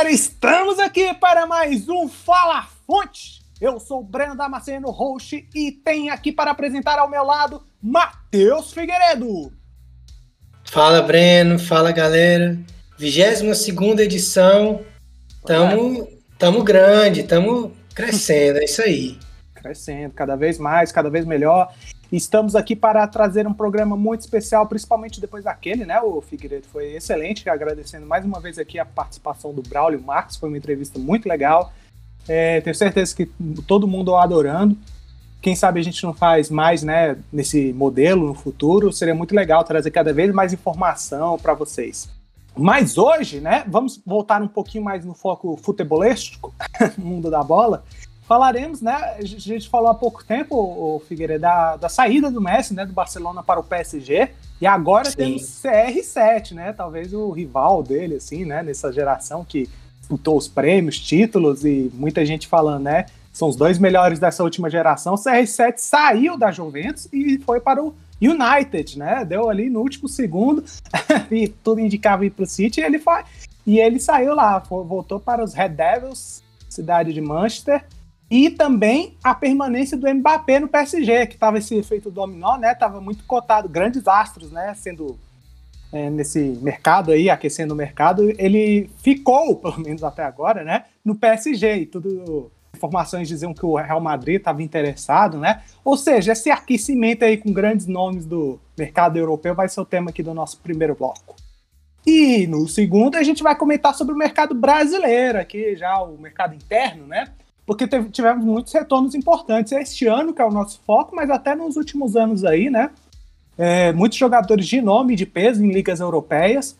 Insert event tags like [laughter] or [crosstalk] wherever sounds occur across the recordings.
Galera, estamos aqui para mais um Fala Fonte. Eu sou o Breno Damasceno, host, e tem aqui para apresentar ao meu lado Matheus Figueiredo. Fala Breno, fala galera. 22 edição. Tamo, tamo grande, tamo crescendo, é isso aí. Crescendo, cada vez mais, cada vez melhor. Estamos aqui para trazer um programa muito especial, principalmente depois daquele, né? O Figueiredo foi excelente, agradecendo mais uma vez aqui a participação do Braulio Marques, foi uma entrevista muito legal. É, tenho certeza que todo mundo adorando. Quem sabe a gente não faz mais, né, nesse modelo no futuro. Seria muito legal trazer cada vez mais informação para vocês. Mas hoje, né, vamos voltar um pouquinho mais no foco futebolístico, [laughs] mundo da bola falaremos, né? A gente falou há pouco tempo, o Figueiredo, da, da saída do Messi, né? Do Barcelona para o PSG. E agora Sim. temos CR7, né? Talvez o rival dele, assim, né? Nessa geração que disputou os prêmios, títulos e muita gente falando, né? São os dois melhores dessa última geração. O CR7 saiu da Juventus e foi para o United, né? Deu ali no último segundo [laughs] e tudo indicava ir para o City. E ele foi e ele saiu lá, voltou para os Red Devils, cidade de Manchester e também a permanência do Mbappé no PSG, que estava esse efeito dominó, né? Tava muito cotado, grandes astros, né? Sendo é, nesse mercado aí, aquecendo o mercado, ele ficou, pelo menos até agora, né? No PSG e tudo. Informações diziam que o Real Madrid estava interessado, né? Ou seja, esse aquecimento aí com grandes nomes do mercado europeu vai ser o tema aqui do nosso primeiro bloco. E no segundo a gente vai comentar sobre o mercado brasileiro aqui, já o mercado interno, né? Porque teve, tivemos muitos retornos importantes este ano, que é o nosso foco, mas até nos últimos anos aí, né? É, muitos jogadores de nome e de peso em ligas europeias,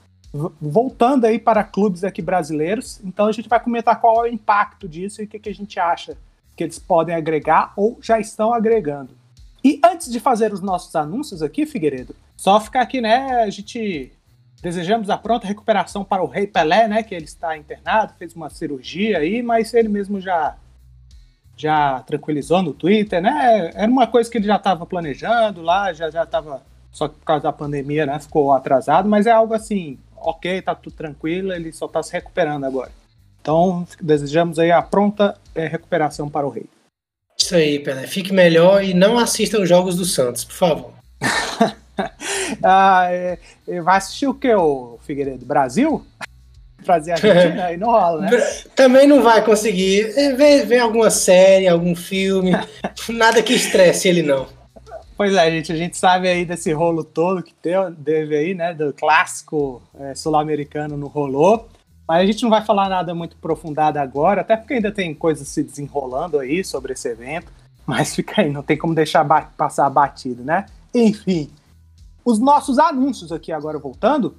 voltando aí para clubes aqui brasileiros. Então a gente vai comentar qual é o impacto disso e o que, que a gente acha que eles podem agregar ou já estão agregando. E antes de fazer os nossos anúncios aqui, Figueiredo, só ficar aqui, né? A gente desejamos a pronta recuperação para o Rei Pelé, né? Que ele está internado, fez uma cirurgia aí, mas ele mesmo já já tranquilizou no Twitter, né? Era uma coisa que ele já estava planejando lá, já já estava só que por causa da pandemia, né? Ficou atrasado, mas é algo assim, ok, tá tudo tranquilo, ele só está se recuperando agora. Então desejamos aí a pronta é, recuperação para o Rei. Isso aí, Pelé. Fique melhor e não assista os jogos do Santos, por favor. [laughs] ah, é, vai assistir o que, o Figueiredo? Brasil? Trazer a Argentina, aí não rola, né? Também não vai conseguir. É, vê, vê alguma série, algum filme, [laughs] nada que estresse ele não. Pois é, gente, a gente sabe aí desse rolo todo que teve aí, né, do clássico é, sul-americano no rolô, mas a gente não vai falar nada muito aprofundado agora, até porque ainda tem coisas se desenrolando aí sobre esse evento, mas [laughs] fica aí, não tem como deixar passar batido, né? Enfim, os nossos anúncios aqui agora voltando,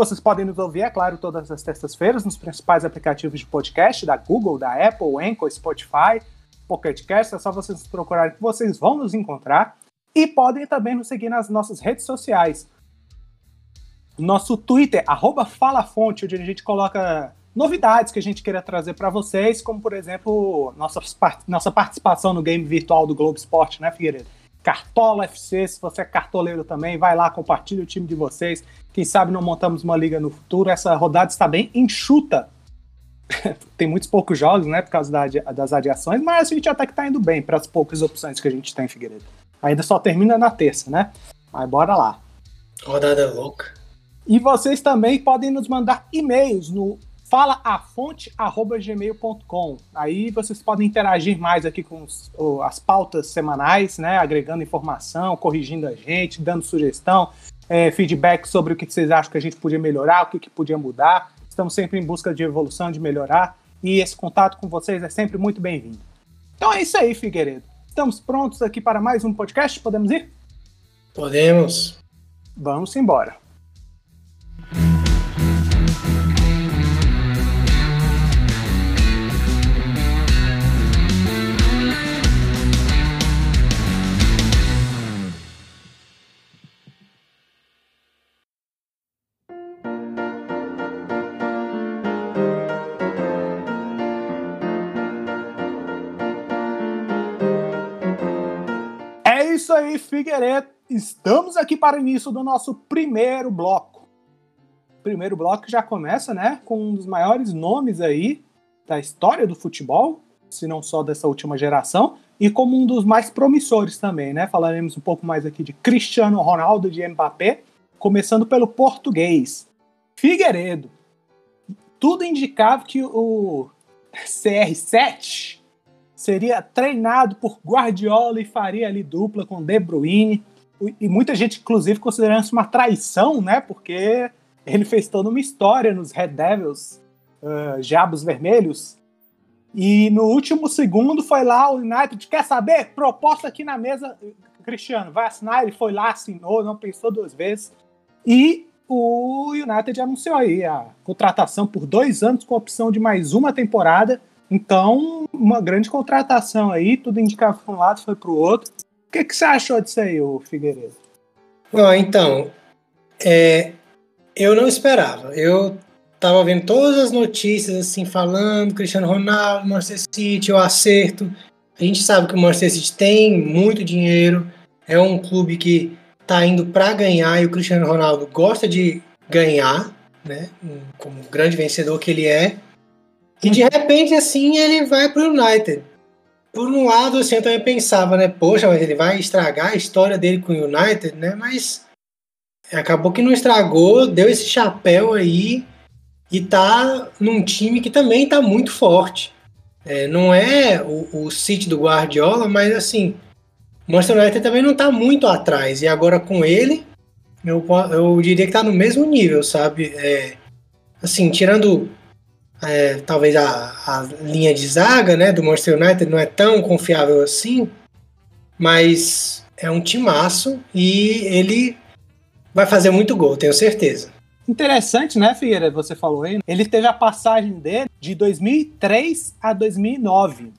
vocês podem nos ouvir, é claro, todas as terças-feiras nos principais aplicativos de podcast da Google, da Apple, Anchor, Spotify, Pocket Cast. É só vocês procurarem que vocês vão nos encontrar. E podem também nos seguir nas nossas redes sociais. Nosso Twitter, FalaFonte, onde a gente coloca novidades que a gente queira trazer para vocês, como por exemplo, nossa, nossa participação no game virtual do Globo Esporte, né, Figueiredo? Cartola FC, se você é cartoleiro também, vai lá, compartilha o time de vocês. Quem sabe não montamos uma liga no futuro. Essa rodada está bem enxuta. [laughs] tem muitos poucos jogos, né, por causa da, das adiações, mas a gente até que tá indo bem para as poucas opções que a gente tem, Figueiredo. Ainda só termina na terça, né? Mas bora lá. Rodada louca. E vocês também podem nos mandar e-mails no falaafonte.gmail.com. Aí vocês podem interagir mais aqui com os, as pautas semanais, né? Agregando informação, corrigindo a gente, dando sugestão, é, feedback sobre o que vocês acham que a gente podia melhorar, o que, que podia mudar. Estamos sempre em busca de evolução, de melhorar. E esse contato com vocês é sempre muito bem-vindo. Então é isso aí, Figueiredo. Estamos prontos aqui para mais um podcast? Podemos ir? Podemos. Vamos embora. Figueiredo. Estamos aqui para o início do nosso primeiro bloco. primeiro bloco já começa, né, com um dos maiores nomes aí da história do futebol, se não só dessa última geração, e como um dos mais promissores também, né? Falaremos um pouco mais aqui de Cristiano Ronaldo de Mbappé, começando pelo português. Figueiredo. Tudo indicava que o CR7 seria treinado por Guardiola e faria ali dupla com De Bruyne. E muita gente, inclusive, considerando isso uma traição, né? Porque ele fez toda uma história nos Red Devils, uh, Diabos Vermelhos. E no último segundo foi lá o United, quer saber? Proposta aqui na mesa, Cristiano, vai assinar? Ele foi lá, assinou, não pensou duas vezes. E o United anunciou aí a contratação por dois anos com opção de mais uma temporada. Então, uma grande contratação aí, tudo indicava para um lado, foi para o outro. O que, que você achou disso aí, o Figueiredo? Bom, então, é, eu não esperava. Eu tava vendo todas as notícias assim falando Cristiano Ronaldo, Manchester City, o acerto. A gente sabe que o Manchester City tem muito dinheiro, é um clube que tá indo para ganhar e o Cristiano Ronaldo gosta de ganhar, né? Como grande vencedor que ele é. E de repente assim ele vai para o United. Por um lado, assim, eu também pensava, né? Poxa, mas ele vai estragar a história dele com o United, né? Mas acabou que não estragou, deu esse chapéu aí e tá num time que também tá muito forte. É, não é o, o City do Guardiola, mas assim, o Manchester United também não tá muito atrás. E agora com ele, eu, eu diria que tá no mesmo nível, sabe? É, assim, tirando é, talvez a, a linha de zaga né, do Manchester United, não é tão confiável assim, mas é um timaço e ele vai fazer muito gol, tenho certeza. Interessante, né, Figueira? Você falou aí. Ele teve a passagem dele de 2003 a 2009.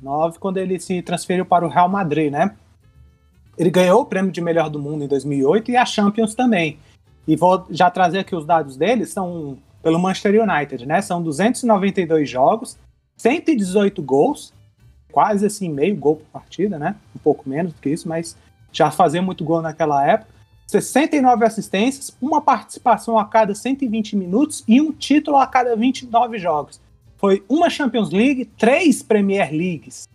9, quando ele se transferiu para o Real Madrid, né? Ele ganhou o prêmio de melhor do mundo em 2008 e a Champions também. E vou já trazer aqui os dados dele, são pelo Manchester United, né? São 292 jogos, 118 gols, quase assim meio gol por partida, né? Um pouco menos do que isso, mas já fazia muito gol naquela época. 69 assistências, uma participação a cada 120 minutos e um título a cada 29 jogos. Foi uma Champions League, três Premier Leagues.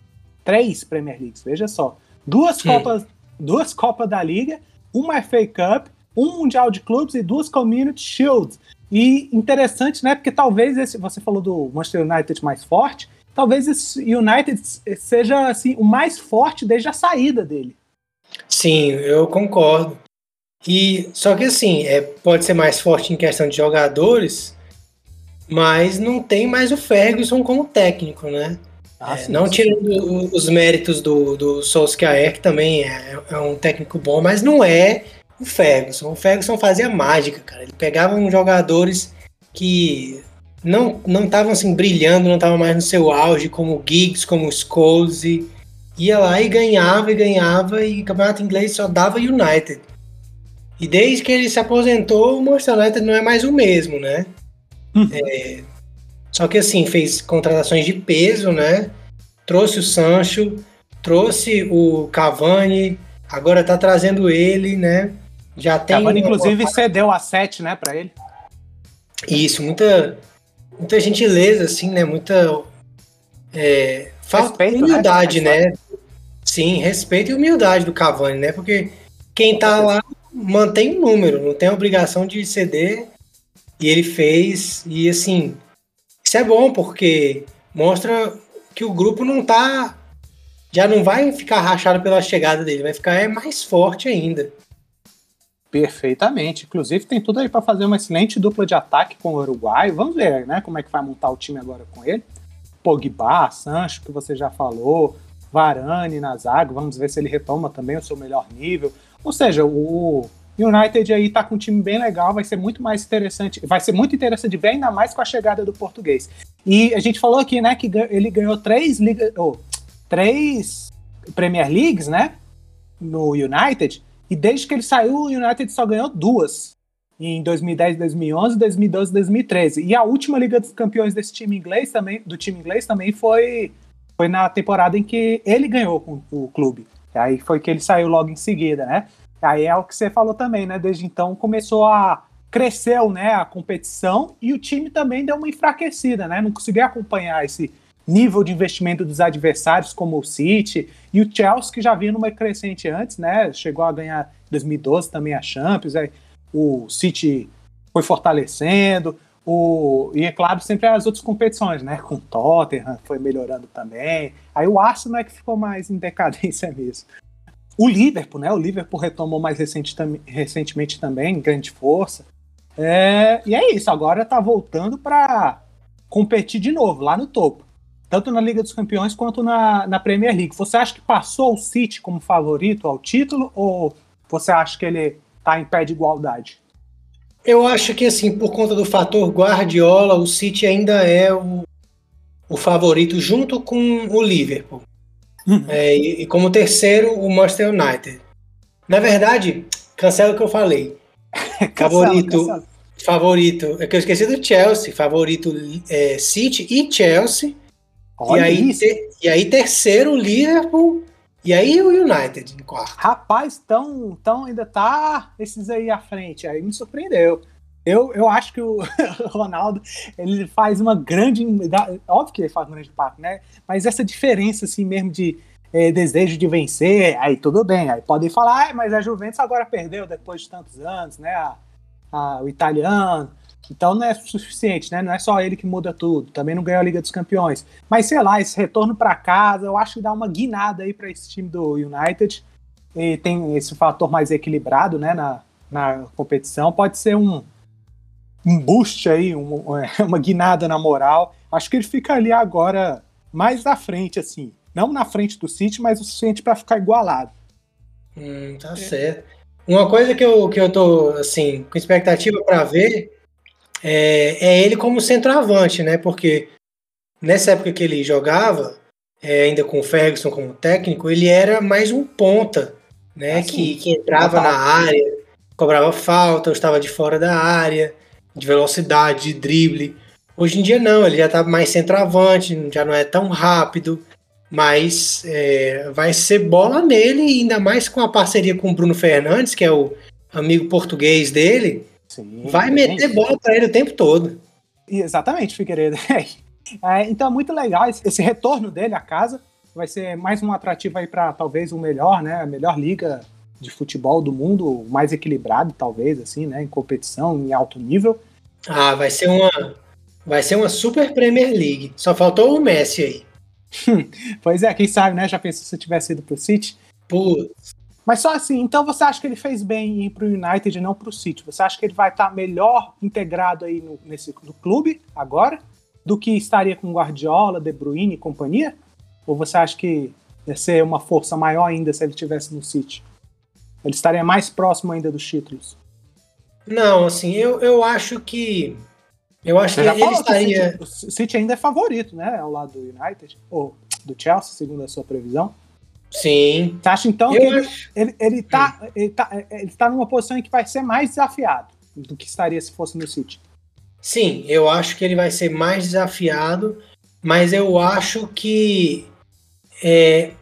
Três Premier Leagues, veja só. Duas Copas, duas Copas da Liga, uma FA Cup, um Mundial de Clubes e duas Community Shields. E interessante, né? Porque talvez esse, você falou do Manchester United mais forte, talvez esse United seja assim o mais forte desde a saída dele. Sim, eu concordo. E só que assim, é, pode ser mais forte em questão de jogadores, mas não tem mais o Ferguson como técnico, né? Ah, é, não sim. tirando os méritos do, do Solskjaer, que também é, é, um técnico bom, mas não é o Ferguson. O Ferguson fazia mágica, cara. Ele pegava uns jogadores que não não estavam assim brilhando, não estavam mais no seu auge, como o Giggs, como o Scholes, e ia lá e ganhava e ganhava, e o campeonato inglês só dava United. E desde que ele se aposentou, o Manchester United não é mais o mesmo, né? Hum. É, só que assim, fez contratações de peso, né? Trouxe o Sancho, trouxe o Cavani, agora tá trazendo ele, né? Já tem. Cavani, inclusive, cedeu a 7, né, para ele. Isso, muita, muita gentileza, assim, né? Muita. É, falta respeito, né? humildade, né? né? Sim, respeito e humildade do Cavani, né? Porque quem tá lá mantém o número, não tem a obrigação de ceder. E ele fez, e assim, isso é bom porque mostra que o grupo não tá. Já não vai ficar rachado pela chegada dele, vai ficar é, mais forte ainda. Perfeitamente. Inclusive, tem tudo aí para fazer uma excelente dupla de ataque com o Uruguai. Vamos ver, né? Como é que vai montar o time agora com ele. Pogba, Sancho, que você já falou, Varane na zaga. Vamos ver se ele retoma também o seu melhor nível. Ou seja, o United aí tá com um time bem legal, vai ser muito mais interessante, vai ser muito interessante ver ainda mais com a chegada do português. E a gente falou aqui, né, que ele ganhou três liga, oh, três Premier Leagues, né, no United, e desde que ele saiu, o United só ganhou duas. Em 2010, 2011, 2012, 2013. E a última Liga dos Campeões desse time inglês também, do time inglês também foi foi na temporada em que ele ganhou com o clube. Aí foi que ele saiu logo em seguida, né? Aí é o que você falou também, né? Desde então começou a cresceu, né, a competição e o time também deu uma enfraquecida, né? Não conseguiu acompanhar esse nível de investimento dos adversários como o City e o Chelsea que já vinha numa crescente antes, né? Chegou a ganhar em 2012 também a Champions, aí o City foi fortalecendo, o, e é claro, sempre as outras competições, né? Com o Tottenham foi melhorando também. Aí o Arsenal é que ficou mais em decadência [laughs] mesmo. O Liverpool, né? O Liverpool retomou mais recente, recentemente também, grande força. É, e é isso, agora tá voltando para competir de novo, lá no topo. Tanto na Liga dos Campeões quanto na, na Premier League. Você acha que passou o City como favorito ao título ou você acha que ele tá em pé de igualdade? Eu acho que, assim, por conta do fator Guardiola, o City ainda é o, o favorito junto com o Liverpool. Uhum. É, e, e, como terceiro, o Manchester United. Na verdade, cancela o que eu falei. [laughs] favorito, cancela. favorito, é que eu esqueci do Chelsea. Favorito é, City e Chelsea. Olha e aí, te, e aí, terceiro, Liverpool. E aí o United em quarto. Rapaz, tão, tão ainda tá esses aí à frente. Aí me surpreendeu. Eu, eu acho que o [laughs] Ronaldo ele faz uma grande. Óbvio que ele faz um grande impacto, né? Mas essa diferença, assim, mesmo de é, desejo de vencer, aí tudo bem. Aí podem falar, ah, mas a Juventus agora perdeu depois de tantos anos, né? A, a, o italiano. Então não é suficiente, né? Não é só ele que muda tudo. Também não ganhou a Liga dos Campeões. Mas sei lá, esse retorno para casa, eu acho que dá uma guinada aí para esse time do United. E tem esse fator mais equilibrado, né, na, na competição. Pode ser um, um boost aí, um, [laughs] uma guinada na moral. Acho que ele fica ali agora mais à frente, assim. Não na frente do City, mas o suficiente para ficar igualado. Hum, tá certo. Uma coisa que eu, que eu tô, assim, com expectativa para ver é, é ele como centroavante, né? Porque nessa época que ele jogava, é, ainda com o Ferguson como técnico, ele era mais um ponta, né? Assim, que, que entrava na área, cobrava falta, estava de fora da área, de velocidade, de drible. Hoje em dia não, ele já está mais centroavante, já não é tão rápido, mas é, vai ser bola nele, ainda mais com a parceria com o Bruno Fernandes, que é o amigo português dele, Sim, vai meter bola para ele o tempo todo. Exatamente, Figueiredo. [laughs] É, então é muito legal esse, esse, retorno dele à casa. Vai ser mais um atrativo aí para talvez o melhor, né? A melhor liga de futebol do mundo, mais equilibrado, talvez, assim, né? Em competição, em alto nível. Ah, vai ser uma. Vai ser uma super Premier League. Só faltou o Messi aí. [laughs] pois é, quem sabe, né? Já pensou se tivesse ido pro City? Putz. Mas só assim, então você acha que ele fez bem em ir para o United e não para o City? Você acha que ele vai estar tá melhor integrado aí no, nesse, no clube agora do que estaria com Guardiola, De Bruyne e companhia? Ou você acha que ia ser uma força maior ainda se ele estivesse no City? Ele estaria mais próximo ainda dos títulos? Não, assim, eu, eu acho que. Eu acho Você que ele estaria. Que o, City, o City ainda é favorito, né? Ao lado do United, ou do Chelsea, segundo a sua previsão. Sim. Você acha então eu que ele, ele, ele, tá, ele, tá, ele tá numa posição em que vai ser mais desafiado do que estaria se fosse no City? Sim, eu acho que ele vai ser mais desafiado, mas eu acho que é,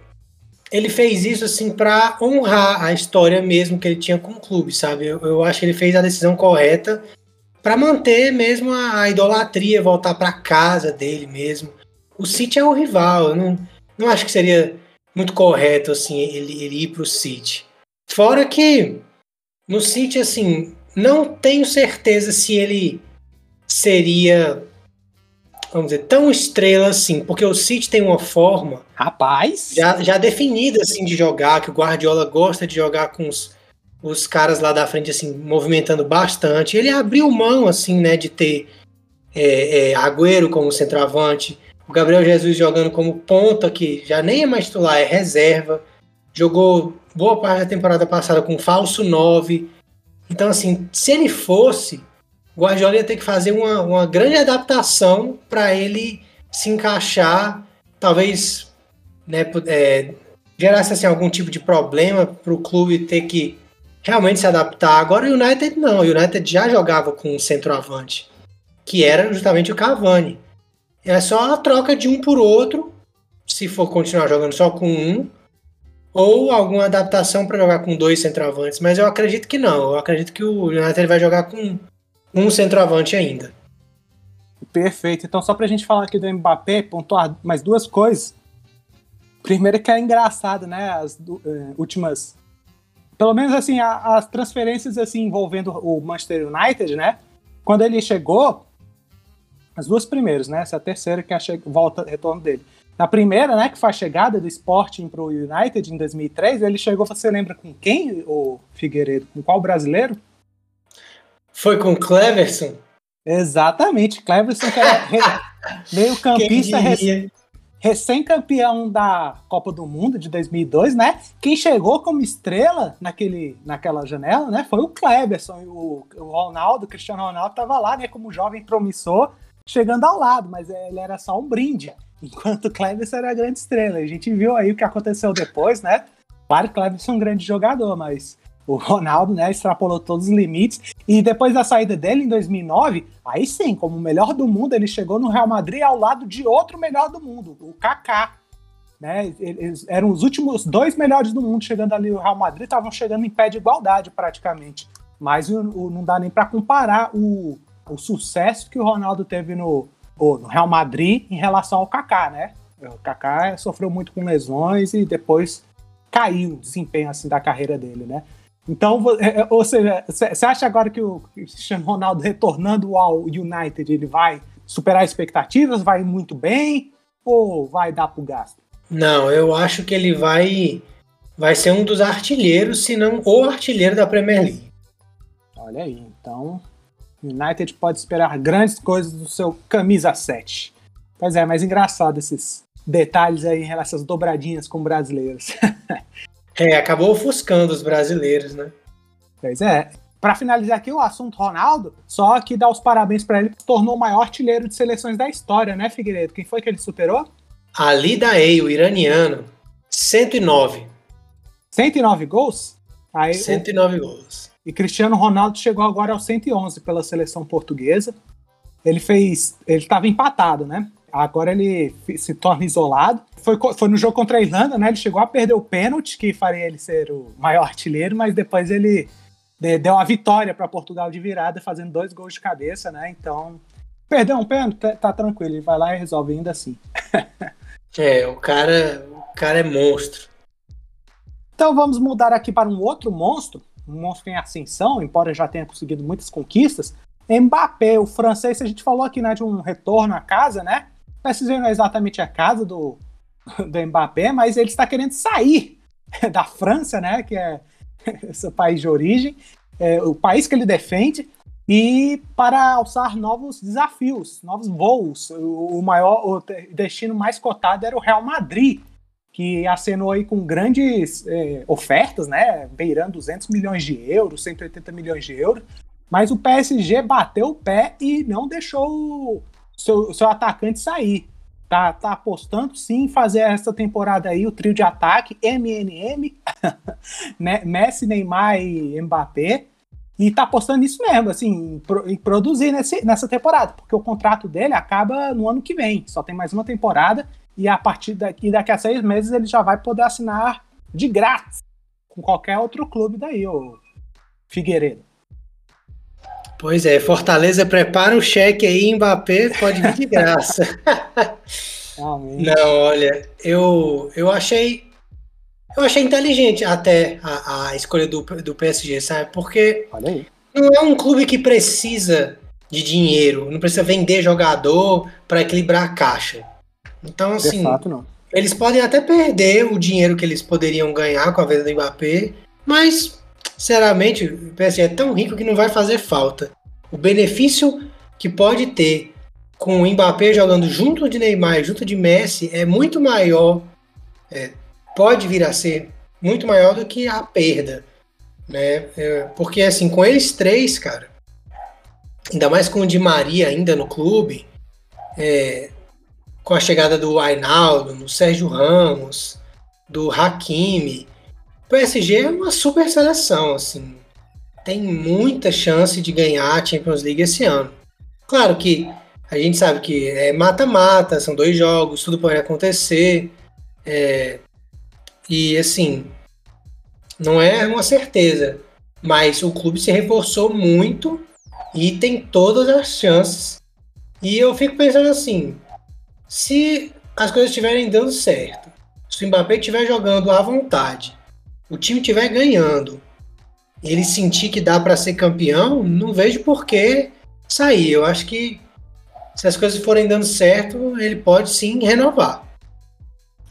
ele fez isso assim para honrar a história mesmo que ele tinha com o clube, sabe? Eu, eu acho que ele fez a decisão correta para manter mesmo a, a idolatria, voltar para casa dele mesmo. O City é o rival, eu não, não acho que seria muito correto assim ele, ele ir para o City. Fora que no City assim não tenho certeza se ele seria vamos dizer tão estrela assim, porque o City tem uma forma rapaz já, já definida assim de jogar que o Guardiola gosta de jogar com os, os caras lá da frente assim movimentando bastante. Ele abriu mão assim né de ter é, é, Agüero como centroavante o Gabriel Jesus jogando como ponta, que já nem é mais titular, é reserva. Jogou boa parte da temporada passada com falso 9. Então, assim, se ele fosse, o Guardiola ia ter que fazer uma, uma grande adaptação para ele se encaixar, talvez né, é, gerasse assim, algum tipo de problema para o clube ter que realmente se adaptar. Agora o United não, o United já jogava com um centroavante, que era justamente o Cavani. É só a troca de um por outro, se for continuar jogando só com um, ou alguma adaptação para jogar com dois centroavantes. Mas eu acredito que não. Eu acredito que o United vai jogar com um centroavante ainda. Perfeito. Então, só para a gente falar aqui do Mbappé, pontuar mais duas coisas. Primeiro que é engraçado, né? As uh, últimas. Pelo menos assim, a, as transferências assim envolvendo o Manchester United, né? Quando ele chegou, as duas primeiras, né? Essa é a terceira que é a volta, retorno dele. Na primeira, né, que foi a chegada do Sporting para o United em 2003, ele chegou, você lembra com quem, o Figueiredo? Com qual brasileiro? Foi com Cleverson? Exatamente, Cleverson que era [laughs] meio campista recém-campeão da Copa do Mundo de 2002, né? Quem chegou como estrela naquele, naquela janela, né? Foi o Cleverson, o, o Ronaldo, o Cristiano Ronaldo estava lá, né? Como jovem promissor, chegando ao lado, mas ele era só um brinde. [laughs] Enquanto o Cleverson era a grande estrela. A gente viu aí o que aconteceu depois, né? Claro que o Cleverson é um grande jogador, mas o Ronaldo, né, extrapolou todos os limites. E depois da saída dele em 2009, aí sim, como o melhor do mundo, ele chegou no Real Madrid ao lado de outro melhor do mundo, o Kaká. Né, eles eram os últimos dois melhores do mundo chegando ali no Real Madrid, estavam chegando em pé de igualdade praticamente. Mas o, o, não dá nem para comparar o, o sucesso que o Ronaldo teve no, no Real Madrid em relação ao Kaká, né? O Kaká sofreu muito com lesões e depois caiu o desempenho assim da carreira dele, né? Então, é, é, ou seja, você acha agora que o Cristiano Ronaldo retornando ao United, ele vai superar expectativas, vai muito bem ou vai dar pro gasto? Não, eu acho que ele vai vai ser um dos artilheiros, se não o artilheiro da Premier League. Olha aí, então United pode esperar grandes coisas do seu camisa 7. Pois é, mas engraçado esses detalhes aí em relação às dobradinhas com brasileiros. [laughs] É, acabou ofuscando os brasileiros, né? Pois é. Para finalizar aqui o assunto Ronaldo, só que dar os parabéns para ele, que tornou o maior artilheiro de seleções da história, né, Figueiredo? Quem foi que ele superou? Ali Daei, o iraniano, 109. 109 gols? Aí, 109 o... gols. E Cristiano Ronaldo chegou agora aos 111 pela seleção portuguesa. Ele fez, ele estava empatado, né? Agora ele se torna isolado. Foi, foi no jogo contra a Irlanda, né? Ele chegou a perder o pênalti, que faria ele ser o maior artilheiro, mas depois ele deu a vitória para Portugal de virada, fazendo dois gols de cabeça, né? Então, perdeu um pênalti, tá, tá tranquilo, ele vai lá e resolve ainda assim. [laughs] é, o cara, o cara é monstro. Então vamos mudar aqui para um outro monstro, um monstro em ascensão, embora já tenha conseguido muitas conquistas. Mbappé, o francês, a gente falou aqui né, de um retorno à casa, né? PSG não é exatamente a casa do, [laughs] do Mbappé, mas ele está querendo sair [laughs] da França, né? Que é [laughs] seu país de origem, é, o país que ele defende, e para alçar novos desafios, novos voos. O maior, o destino mais cotado era o Real Madrid, que acenou aí com grandes é, ofertas, né? Beirando 200 milhões de euros, 180 milhões de euros. Mas o PSG bateu o pé e não deixou seu, seu atacante sair. Tá, tá apostando sim em fazer essa temporada aí o trio de ataque MNM, [laughs] né, Messi, Neymar e Mbappé. E tá apostando nisso mesmo, assim, em produzir nesse, nessa temporada, porque o contrato dele acaba no ano que vem. Só tem mais uma temporada e a partir daqui, daqui a seis meses ele já vai poder assinar de grátis com qualquer outro clube daí, o Figueiredo. Pois é, Fortaleza prepara o cheque aí, Mbappé pode vir de graça. [laughs] Não, olha, eu, eu achei eu achei inteligente até a, a escolha do, do PSG, sabe? Porque não é um clube que precisa de dinheiro, não precisa vender jogador para equilibrar a caixa. Então, assim, fato, eles podem até perder o dinheiro que eles poderiam ganhar com a venda do Mbappé, mas Sinceramente, o PSG é tão rico que não vai fazer falta. O benefício que pode ter com o Mbappé jogando junto de Neymar, junto de Messi, é muito maior, é, pode vir a ser muito maior do que a perda, né? É, porque assim, com eles três, cara, ainda mais com o Di Maria ainda no clube, é, com a chegada do Ainaldo, do Sérgio Ramos, do Hakimi, o PSG é uma super seleção, assim. Tem muita chance de ganhar a Champions League esse ano. Claro que a gente sabe que é mata-mata, são dois jogos, tudo pode acontecer. É, e assim, não é uma certeza. Mas o clube se reforçou muito e tem todas as chances. E eu fico pensando assim, se as coisas estiverem dando certo, se o Mbappé estiver jogando à vontade, o time estiver ganhando, ele sentir que dá para ser campeão, não vejo por que sair. Eu acho que se as coisas forem dando certo, ele pode sim renovar.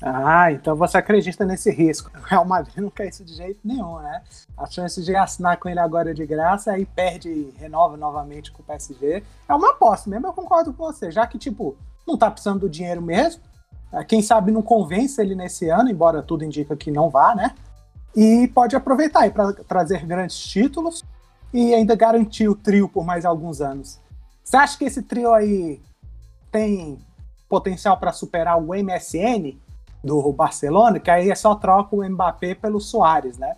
Ah, então você acredita nesse risco. O Real Madrid não quer isso de jeito nenhum, né? A chance de assinar com ele agora de graça, aí perde e renova novamente com o PSG. É uma aposta mesmo, eu concordo com você. Já que, tipo, não tá precisando do dinheiro mesmo, é, quem sabe não convence ele nesse ano, embora tudo indica que não vá, né? E pode aproveitar para trazer grandes títulos e ainda garantir o trio por mais alguns anos. Você acha que esse trio aí tem potencial para superar o MSN? do Barcelona, que aí é só troca o Mbappé pelo Soares, né?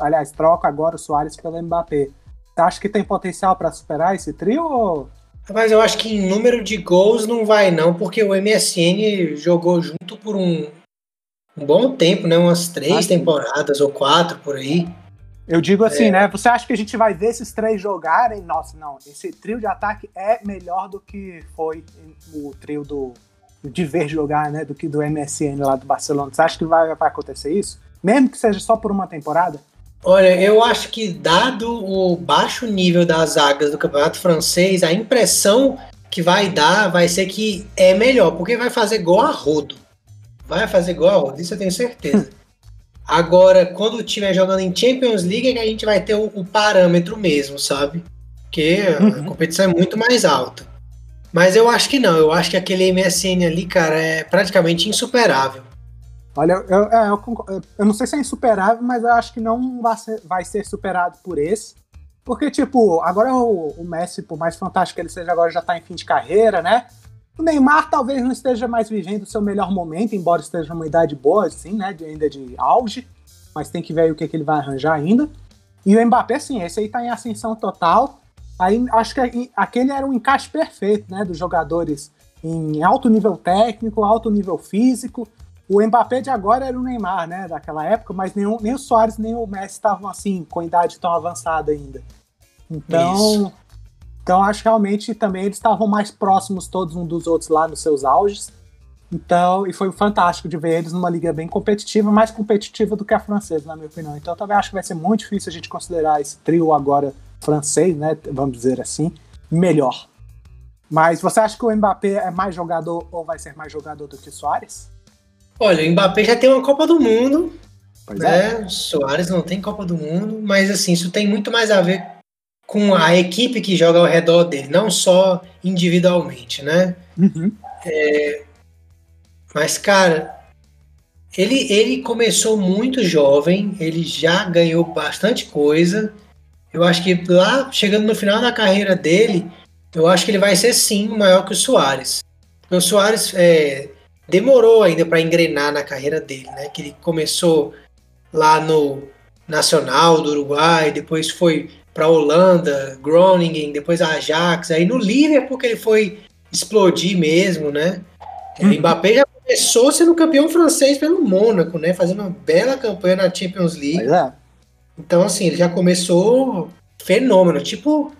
Aliás, troca agora o Soares pelo Mbappé. Você acha que tem potencial para superar esse trio? Ou... Mas eu acho que em número de gols não vai, não, porque o MSN jogou junto por um, um bom tempo, né? Umas três temporadas ou quatro por aí. Eu digo assim, é. né? Você acha que a gente vai ver esses três jogarem? Nossa, não. Esse trio de ataque é melhor do que foi o trio do, de ver jogar, né, do que do MSN lá do Barcelona. Você acha que vai, vai acontecer isso? Mesmo que seja só por uma temporada? Olha, eu acho que dado o baixo nível das zagas do campeonato francês, a impressão que vai dar vai ser que é melhor, porque vai fazer gol a rodo. Vai fazer gol a rodo, isso eu tenho certeza. [laughs] Agora, quando estiver jogando em Champions League, é que a gente vai ter o, o parâmetro mesmo, sabe? Porque uhum. a competição é muito mais alta. Mas eu acho que não, eu acho que aquele MSN ali, cara, é praticamente insuperável. Olha, eu, eu, é, eu, eu, não sei se é insuperável, mas eu acho que não vai ser, vai ser superado por esse. Porque, tipo, agora o, o, Messi, por mais fantástico que ele seja, agora já tá em fim de carreira, né? O Neymar talvez não esteja mais vivendo o seu melhor momento, embora esteja numa idade boa, assim, né? De, ainda de auge. Mas tem que ver o que, que ele vai arranjar ainda. E o Mbappé, sim, esse aí tá em ascensão total. Aí acho que aquele era um encaixe perfeito, né, dos jogadores em alto nível técnico, alto nível físico. O Mbappé de agora era o Neymar, né, daquela época, mas nenhum, nem o Soares nem o Messi estavam assim, com idade tão avançada ainda. Então, Isso. então acho que realmente também eles estavam mais próximos todos um dos outros lá nos seus auges. Então, e foi fantástico de ver eles numa liga bem competitiva, mais competitiva do que a francesa, na minha opinião. Então, também acho que vai ser muito difícil a gente considerar esse trio agora francês, né, vamos dizer assim, melhor. Mas você acha que o Mbappé é mais jogador ou vai ser mais jogador do que o Soares? Olha, o Mbappé já tem uma Copa do Mundo, pois né? É. O Soares não tem Copa do Mundo, mas assim, isso tem muito mais a ver com a equipe que joga ao redor dele, não só individualmente, né? Uhum. É, mas, cara, ele, ele começou muito jovem, ele já ganhou bastante coisa, eu acho que lá, chegando no final da carreira dele, eu acho que ele vai ser sim maior que o Soares. O Soares é, demorou ainda para engrenar na carreira dele, né? Que ele começou lá no Nacional do Uruguai, depois foi para Holanda, Groningen, depois a Ajax, aí no Liverpool que ele foi explodir mesmo, né? O uhum. Mbappé já começou sendo campeão francês pelo Mônaco, né? Fazendo uma bela campanha na Champions League. É. Então, assim, ele já começou fenômeno, tipo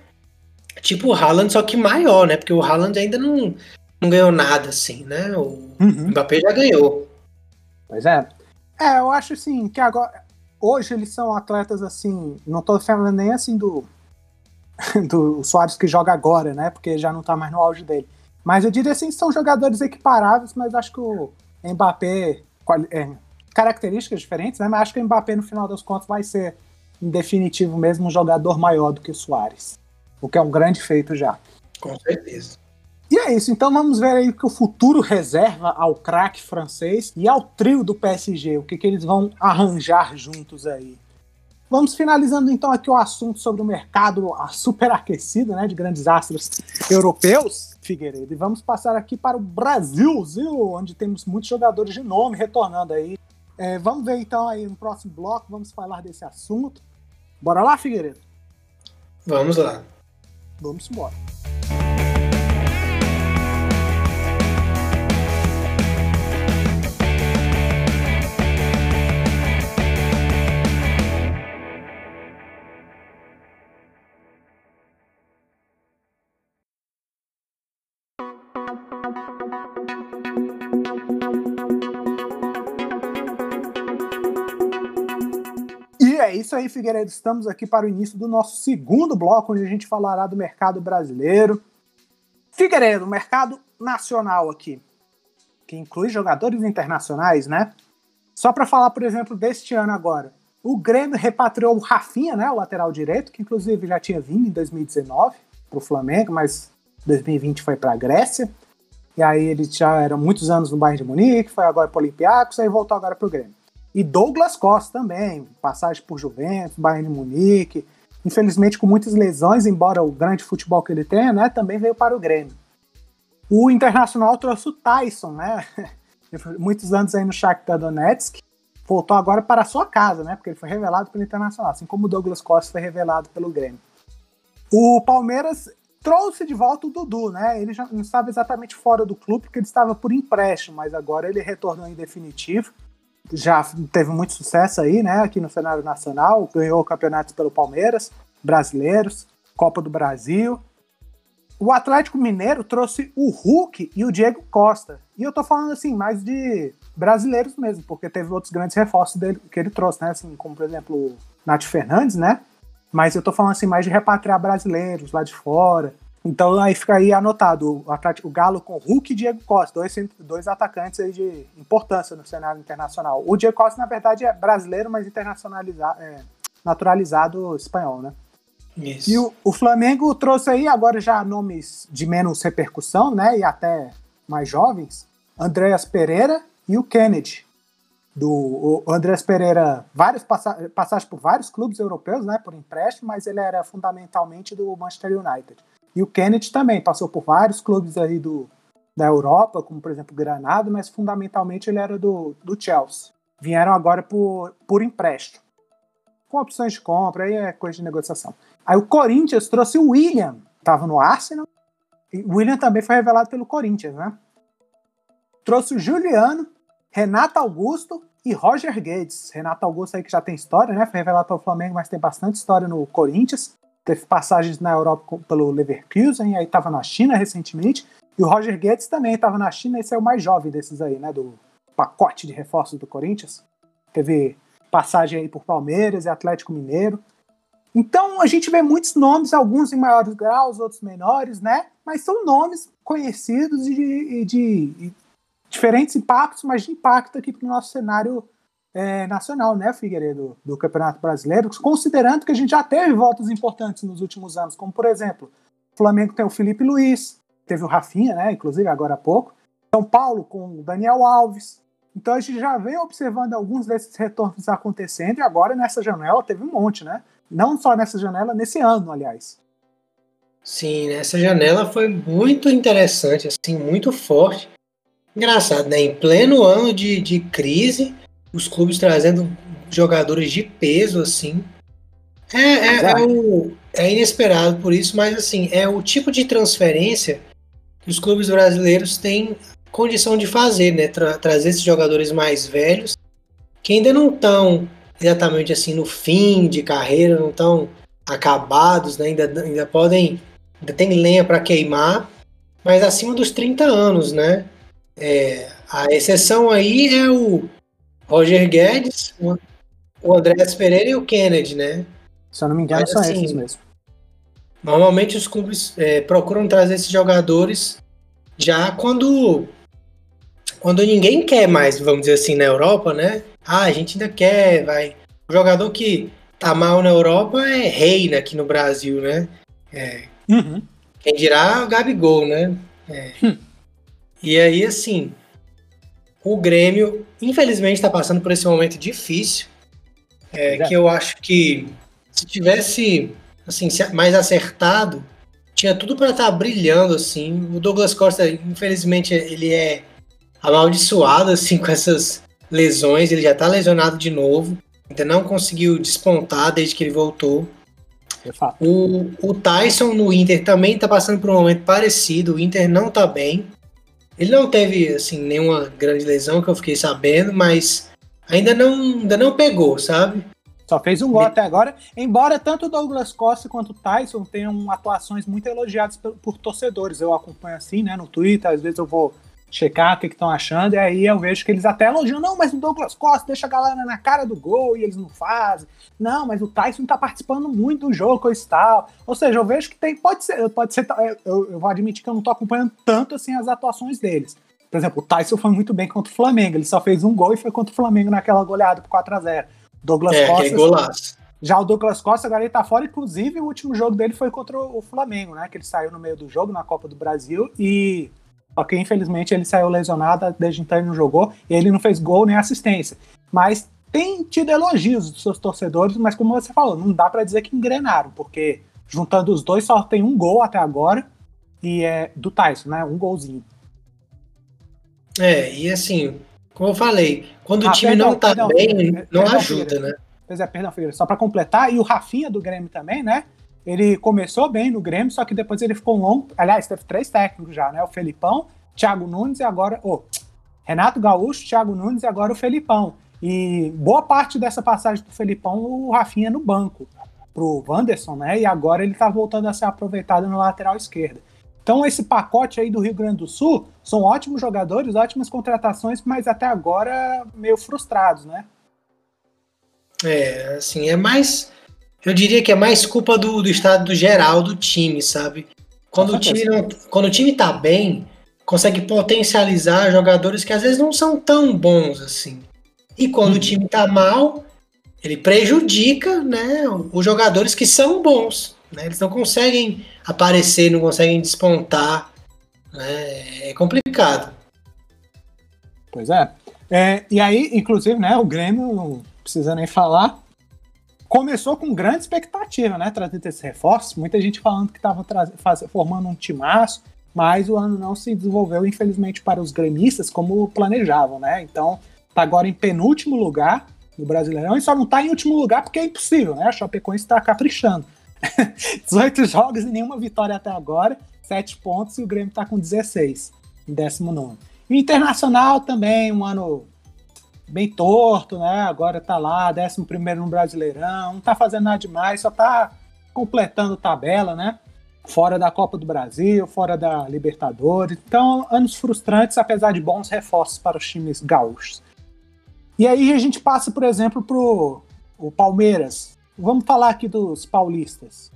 tipo o Haaland, só que maior, né? Porque o Haaland ainda não, não ganhou nada, assim, né? O uhum. Mbappé já ganhou. Pois é. É, eu acho assim que agora. Hoje eles são atletas assim. Não tô falando nem assim do. [laughs] Do Soares que joga agora, né? Porque já não tá mais no auge dele. Mas eu diria assim, são jogadores equiparáveis, mas acho que o Mbappé. É, características diferentes, né? Mas acho que o Mbappé, no final das contas, vai ser, em definitivo mesmo, um jogador maior do que o Soares. O que é um grande feito já. Com certeza. E é isso, então vamos ver aí o que o futuro reserva ao craque francês e ao trio do PSG, o que, que eles vão arranjar juntos aí. Vamos finalizando então aqui o assunto sobre o mercado superaquecido, né, de grandes astros europeus, Figueiredo, e vamos passar aqui para o Brasil, onde temos muitos jogadores de nome retornando aí é, vamos ver então aí no próximo bloco, vamos falar desse assunto. Bora lá, Figueiredo? Vamos lá. Vamos embora. Isso aí, Figueiredo. Estamos aqui para o início do nosso segundo bloco, onde a gente falará do mercado brasileiro. Figueiredo, mercado nacional aqui, que inclui jogadores internacionais, né? Só para falar, por exemplo, deste ano agora. O Grêmio repatriou o Rafinha, né, o lateral direito, que inclusive já tinha vindo em 2019 para o Flamengo, mas 2020 foi para a Grécia. E aí ele já era muitos anos no Bayern de Munique, foi agora para o Olympiacos, aí voltou agora para o Grêmio. E Douglas Costa também, passagem por Juventus, Bayern de Munique. Infelizmente com muitas lesões, embora o grande futebol que ele tenha, né, também veio para o Grêmio. O Internacional trouxe o Tyson, né? [laughs] muitos anos aí no Shakhtar Donetsk, voltou agora para a sua casa, né? Porque ele foi revelado pelo Internacional, assim como o Douglas Costa foi revelado pelo Grêmio. O Palmeiras trouxe de volta o Dudu, né? Ele já não estava exatamente fora do clube, porque ele estava por empréstimo, mas agora ele retornou em definitivo. Já teve muito sucesso aí, né? Aqui no cenário nacional, ganhou campeonatos pelo Palmeiras, brasileiros, Copa do Brasil. O Atlético Mineiro trouxe o Hulk e o Diego Costa. E eu tô falando assim, mais de brasileiros mesmo, porque teve outros grandes reforços dele, que ele trouxe, né? Assim, como por exemplo o Nath Fernandes, né? Mas eu tô falando assim mais de repatriar brasileiros lá de fora. Então aí fica aí anotado o, Atlético, o Galo com Hulk e Diego Costa, dois, dois atacantes aí de importância no cenário internacional. O Diego Costa, na verdade, é brasileiro, mas internacionalizado, é, naturalizado espanhol, né? Isso. E o, o, Flamengo trouxe aí agora já nomes de menos repercussão, né? E até mais jovens. Andreas Pereira e o Kennedy do o Andrés Pereira, passa passagens por vários clubes europeus, né, por empréstimo, mas ele era fundamentalmente do Manchester United. E o Kennedy também passou por vários clubes aí do, da Europa, como por exemplo Granada, mas fundamentalmente ele era do, do Chelsea. Vieram agora por, por empréstimo. Com opções de compra, aí é coisa de negociação. Aí o Corinthians trouxe o William, estava no Arsenal, e o William também foi revelado pelo Corinthians, né? Trouxe o Juliano, Renato Augusto e Roger Guedes. Renato Augusto aí que já tem história, né? Foi revelado pelo Flamengo, mas tem bastante história no Corinthians. Teve passagens na Europa pelo Leverkusen, aí estava na China recentemente. E o Roger Guedes também estava na China, esse é o mais jovem desses aí, né? Do pacote de reforços do Corinthians. Teve passagem aí por Palmeiras e Atlético Mineiro. Então a gente vê muitos nomes, alguns em maiores graus, outros menores, né? Mas são nomes conhecidos e de, de, diferentes impactos, mas de impacto aqui para o nosso cenário é, nacional, né, Figueiredo, do Campeonato Brasileiro, considerando que a gente já teve voltas importantes nos últimos anos, como por exemplo, o Flamengo tem o Felipe Luiz, teve o Rafinha, né, inclusive agora há pouco, São Paulo com o Daniel Alves. Então a gente já vem observando alguns desses retornos acontecendo e agora nessa janela teve um monte, né? Não só nessa janela, nesse ano, aliás. Sim, nessa janela foi muito interessante, assim, muito forte. Engraçado, né? Em pleno ano de, de crise, os clubes trazendo jogadores de peso, assim. É, é, é, o, é inesperado por isso, mas assim, é o tipo de transferência que os clubes brasileiros têm condição de fazer, né? Tra trazer esses jogadores mais velhos, que ainda não estão exatamente assim no fim de carreira, não estão acabados, né? ainda, ainda podem, ainda tem lenha para queimar, mas acima dos 30 anos, né? É, a exceção aí é o Roger Guedes, o Andrés Pereira e o Kennedy, né? Se eu não me engano, Mas, são assim, esses mesmo. Normalmente os clubes é, procuram trazer esses jogadores já quando quando ninguém quer mais, vamos dizer assim, na Europa, né? Ah, a gente ainda quer, vai. O jogador que tá mal na Europa é rei né, aqui no Brasil, né? É, uhum. Quem dirá o Gabigol, né? É. Hum. E aí, assim, o Grêmio, infelizmente, está passando por esse momento difícil, é, que eu acho que se tivesse assim mais acertado, tinha tudo para estar tá brilhando assim. O Douglas Costa, infelizmente, ele é amaldiçoado assim [laughs] com essas lesões, ele já está lesionado de novo, ainda não conseguiu despontar desde que ele voltou. O, o Tyson no Inter também está passando por um momento parecido, o Inter não está bem. Ele não teve, assim, nenhuma grande lesão que eu fiquei sabendo, mas ainda não, ainda não pegou, sabe? Só fez um gol até agora, embora tanto o Douglas Costa quanto o Tyson tenham atuações muito elogiadas por, por, torcedores. Eu acompanho assim, né, no Twitter, às vezes eu vou checar o que estão achando, e aí eu vejo que eles até elogiam, não, mas o Douglas Costa deixa a galera na cara do gol e eles não fazem. Não, mas o Tyson tá participando muito do jogo e tal. Ou seja, eu vejo que tem, pode ser, pode ser, eu, eu vou admitir que eu não tô acompanhando tanto assim as atuações deles. Por exemplo, o Tyson foi muito bem contra o Flamengo, ele só fez um gol e foi contra o Flamengo naquela goleada por 4 a 0 Douglas é, Costa. Que é golaço. Já o Douglas Costa agora ele tá fora, inclusive o último jogo dele foi contra o Flamengo, né? Que ele saiu no meio do jogo na Copa do Brasil e só que infelizmente ele saiu lesionado, desde então ele não jogou, e ele não fez gol nem assistência. Mas tem tido elogios dos seus torcedores, mas como você falou, não dá para dizer que engrenaram, porque juntando os dois só tem um gol até agora, e é do Tyson, né? Um golzinho. É, e assim, como eu falei, quando ah, o time perdão, não tá perdão, bem, perdão, não ajuda, né? Pois é, perdão, Figueiredo, só para completar, e o Rafinha do Grêmio também, né? Ele começou bem no Grêmio, só que depois ele ficou um longo. Aliás, teve três técnicos já, né? O Felipão, Thiago Nunes e agora. Oh, Renato Gaúcho, Thiago Nunes e agora o Felipão. E boa parte dessa passagem do Felipão, o Rafinha no banco pro Wanderson, né? E agora ele tá voltando a ser aproveitado no lateral esquerdo. Então, esse pacote aí do Rio Grande do Sul são ótimos jogadores, ótimas contratações, mas até agora meio frustrados, né? É, assim, é mais eu diria que é mais culpa do, do estado geral do time, sabe? Quando o time, não, quando o time tá bem, consegue potencializar jogadores que às vezes não são tão bons assim. E quando uhum. o time tá mal, ele prejudica né, os jogadores que são bons. Né? Eles não conseguem aparecer, não conseguem despontar. Né? É complicado. Pois é. é. E aí, inclusive, né, o Grêmio, não precisa nem falar, começou com grande expectativa, né? Trazendo esse reforço. Muita gente falando que estava formando um timaço, mas o ano não se desenvolveu, infelizmente, para os gremistas como planejavam, né? Então, tá agora em penúltimo lugar no Brasileirão e só não tá em último lugar porque é impossível, né? A Chapecoense está caprichando. [laughs] 18 jogos e nenhuma vitória até agora, 7 pontos e o Grêmio está com 16 em 19. E o Internacional também, um ano bem torto, né? Agora tá lá, 11 no Brasileirão, não tá fazendo nada demais, só tá completando tabela, né? Fora da Copa do Brasil, fora da Libertadores. Então, anos frustrantes, apesar de bons reforços para os times gaúchos. E aí a gente passa, por exemplo, pro o Palmeiras. Vamos falar aqui dos paulistas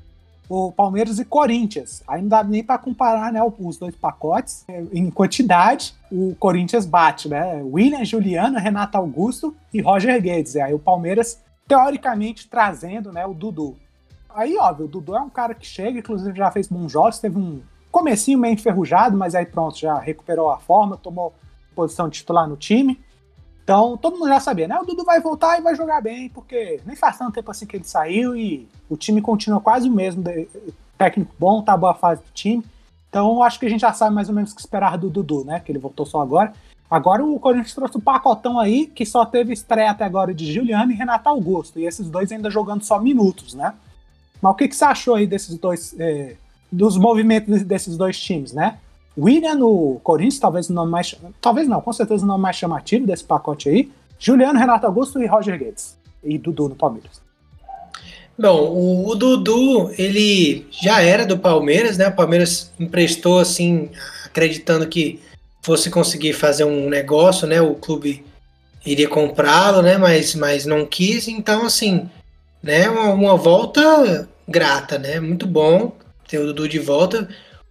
o Palmeiras e Corinthians. Aí não dá nem para comparar né, os dois pacotes. Em quantidade, o Corinthians bate, né? William Juliano, Renato Augusto e Roger Guedes. Aí o Palmeiras, teoricamente, trazendo né, o Dudu. Aí, óbvio, o Dudu é um cara que chega, inclusive já fez bons jogos, teve um comecinho meio enferrujado, mas aí pronto, já recuperou a forma, tomou posição de titular no time. Então, todo mundo já sabia, né? O Dudu vai voltar e vai jogar bem, porque nem faz tanto tempo assim que ele saiu e o time continua quase o mesmo. Técnico bom, tá boa fase do time. Então, acho que a gente já sabe mais ou menos o que esperar do Dudu, né? Que ele voltou só agora. Agora o Corinthians trouxe um pacotão aí, que só teve estreia até agora de Juliano e Renato Augusto. E esses dois ainda jogando só minutos, né? Mas o que, que você achou aí desses dois. Eh, dos movimentos desses dois times, né? William no Corinthians, talvez o nome mais. Talvez não, com certeza o nome mais chamativo desse pacote aí. Juliano, Renato Augusto e Roger Guedes. E Dudu no Palmeiras. Bom, o, o, Dudu, ele já era do Palmeiras, né? O Palmeiras emprestou, assim, acreditando que fosse conseguir fazer um negócio, né? O clube iria comprá-lo, né? Mas, mas não quis. Então, assim, né? Uma, uma volta grata, né? Muito bom ter o Dudu de volta.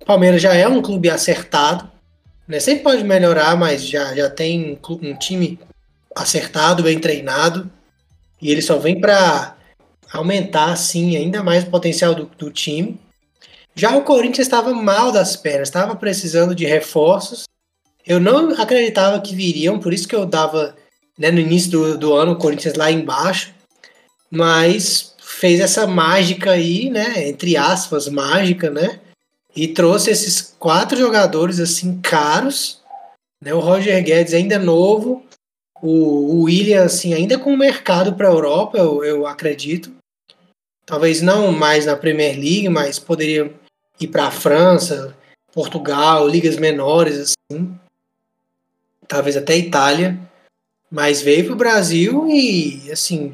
Palmeiras já é um clube acertado, né? Sempre pode melhorar, mas já, já tem um, um time acertado, bem treinado, e ele só vem para aumentar, assim, ainda mais o potencial do, do time. Já o Corinthians estava mal das pernas, estava precisando de reforços. Eu não acreditava que viriam, por isso que eu dava né, no início do, do ano o Corinthians lá embaixo, mas fez essa mágica aí, né? Entre aspas, mágica, né? E trouxe esses quatro jogadores assim caros, né? O Roger Guedes ainda novo, o, o William assim ainda com mercado para a Europa, eu, eu acredito. Talvez não mais na Premier League, mas poderia ir para a França, Portugal, ligas menores assim. Talvez até Itália, mas veio para o Brasil e assim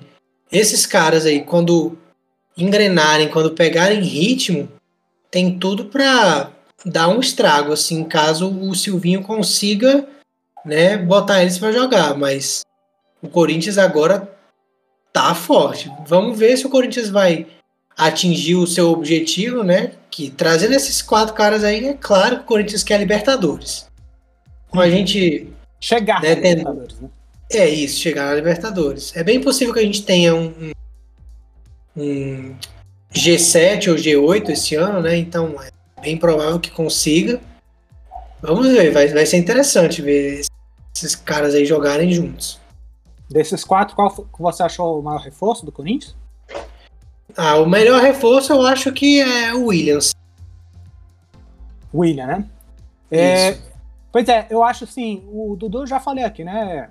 esses caras aí quando engrenarem, quando pegarem ritmo, tem tudo para dar um estrago, assim, caso o Silvinho consiga, né, botar eles para jogar, mas o Corinthians agora tá forte. Vamos ver se o Corinthians vai atingir o seu objetivo, né? Que trazendo esses quatro caras aí, é claro que o Corinthians quer Libertadores. Como a gente chegar né, Libertadores, né? É isso, chegar na Libertadores. É bem possível que a gente tenha um, um G7 ou G8 esse ano, né? Então é bem provável que consiga. Vamos ver, vai, vai ser interessante ver esses caras aí jogarem juntos. Desses quatro, qual você achou o maior reforço do Corinthians? Ah, o melhor reforço eu acho que é o Williams. William, né? É, pois é, eu acho assim, o Dudu já falei aqui, né?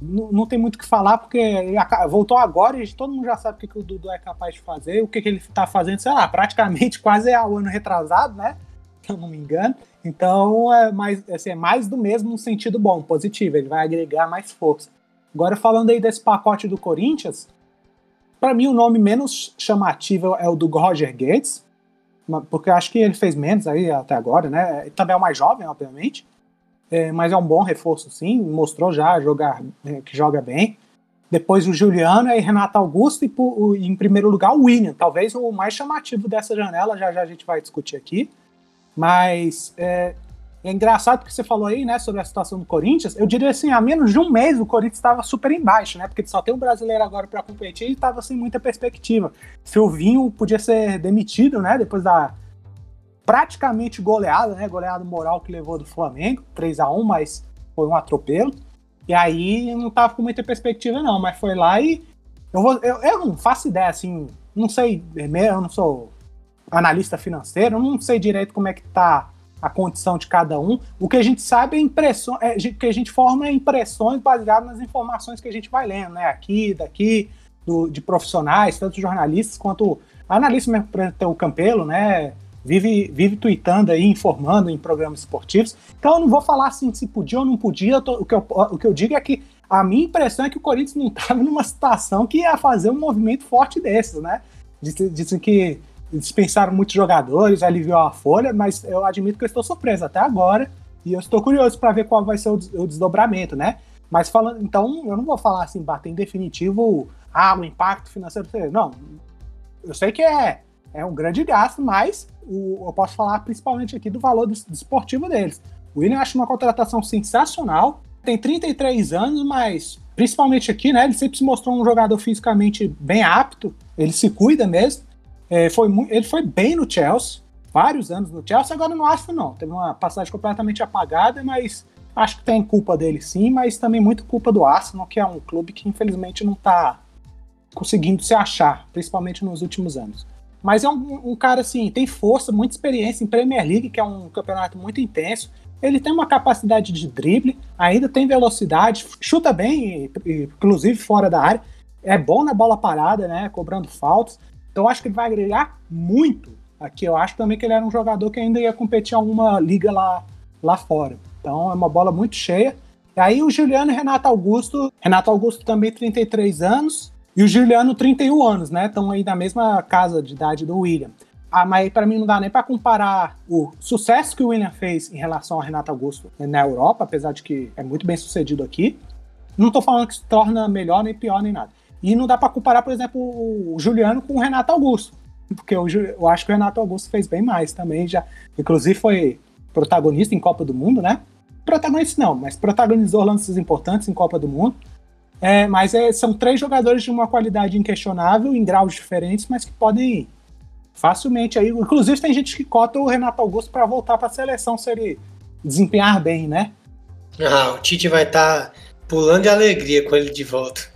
Não, não tem muito o que falar, porque voltou agora e todo mundo já sabe o que, que o Dudu é capaz de fazer, o que, que ele está fazendo, sei lá, praticamente [laughs] quase é o ano retrasado, né? Se eu não me engano. Então é mais, assim, é mais do mesmo no sentido bom, positivo, ele vai agregar mais força. Agora, falando aí desse pacote do Corinthians, para mim o nome menos chamativo é o do Roger Guedes, porque eu acho que ele fez menos aí até agora, né? Ele também é o mais jovem, obviamente, é, mas é um bom reforço, sim. Mostrou já jogar, é, que joga bem. Depois o Juliano e Renato Augusto, e, o, em primeiro lugar o William, talvez o mais chamativo dessa janela, já já a gente vai discutir aqui. Mas é, é engraçado que você falou aí, né, sobre a situação do Corinthians. Eu diria assim, há menos de um mês o Corinthians estava super embaixo, né? Porque só tem um brasileiro agora para competir e estava sem muita perspectiva. Silvinho podia ser demitido, né? Depois da praticamente goleada, né? Goleada moral que levou do Flamengo, 3 a 1 mas foi um atropelo. E aí não tava com muita perspectiva, não, mas foi lá e. Eu, vou, eu, eu não faço ideia, assim, não sei, eu não sou analista financeiro, não sei direito como é que tá a condição de cada um. O que a gente sabe é impressão, é, que a gente forma é impressões baseadas nas informações que a gente vai lendo, né? Aqui, daqui, do, de profissionais, tanto jornalistas quanto analistas mesmo, por exemplo, o Campelo, né? Vive, vive tweetando aí, informando em programas esportivos. Então eu não vou falar assim se podia ou não podia. Tô, o, que eu, o que eu digo é que a minha impressão é que o Corinthians não [laughs] estava numa situação que ia fazer um movimento forte desses, né? Dizem que dispensaram muitos jogadores, aliviou a folha, mas eu admito que eu estou surpreso até agora e eu estou curioso para ver qual vai ser o desdobramento, né? Mas falando, então eu não vou falar assim, bater em definitivo, ah, o impacto financeiro, não. Eu sei que é, é um grande gasto, mas o, eu posso falar principalmente aqui do valor do, do esportivo deles. O William acha uma contratação sensacional, tem 33 anos, mas principalmente aqui, né? Ele sempre se mostrou um jogador fisicamente bem apto, ele se cuida mesmo. É, foi ele foi bem no Chelsea, vários anos no Chelsea, agora no Arsenal não. Teve uma passagem completamente apagada, mas acho que tem culpa dele sim, mas também muito culpa do Arsenal, que é um clube que infelizmente não está conseguindo se achar, principalmente nos últimos anos. Mas é um, um, cara assim, tem força, muita experiência em Premier League, que é um campeonato muito intenso. Ele tem uma capacidade de drible, ainda tem velocidade, chuta bem, inclusive fora da área. É bom na bola parada, né? Cobrando faltas. Então acho que ele vai agregar muito aqui. Eu acho também que ele era um jogador que ainda ia competir em alguma liga lá, lá fora. Então é uma bola muito cheia. E aí o Juliano Renato Augusto. Renato Augusto também 33 anos. E o Juliano 31 anos, né? Estão aí na mesma casa de idade do William. Ah, mas para mim não dá nem para comparar o sucesso que o William fez em relação ao Renato Augusto na Europa, apesar de que é muito bem sucedido aqui. Não estou falando que se torna melhor nem pior nem nada. E não dá para comparar, por exemplo, o Juliano com o Renato Augusto, porque eu, eu acho que o Renato Augusto fez bem mais também, já, inclusive foi protagonista em Copa do Mundo, né? Protagonista não, mas protagonizou lances importantes em Copa do Mundo. É, mas é, são três jogadores de uma qualidade inquestionável, em graus diferentes, mas que podem facilmente aí. Inclusive, tem gente que cota o Renato Augusto para voltar para a seleção se ele desempenhar bem, né? Ah, o Tite vai estar tá pulando de alegria com ele de volta.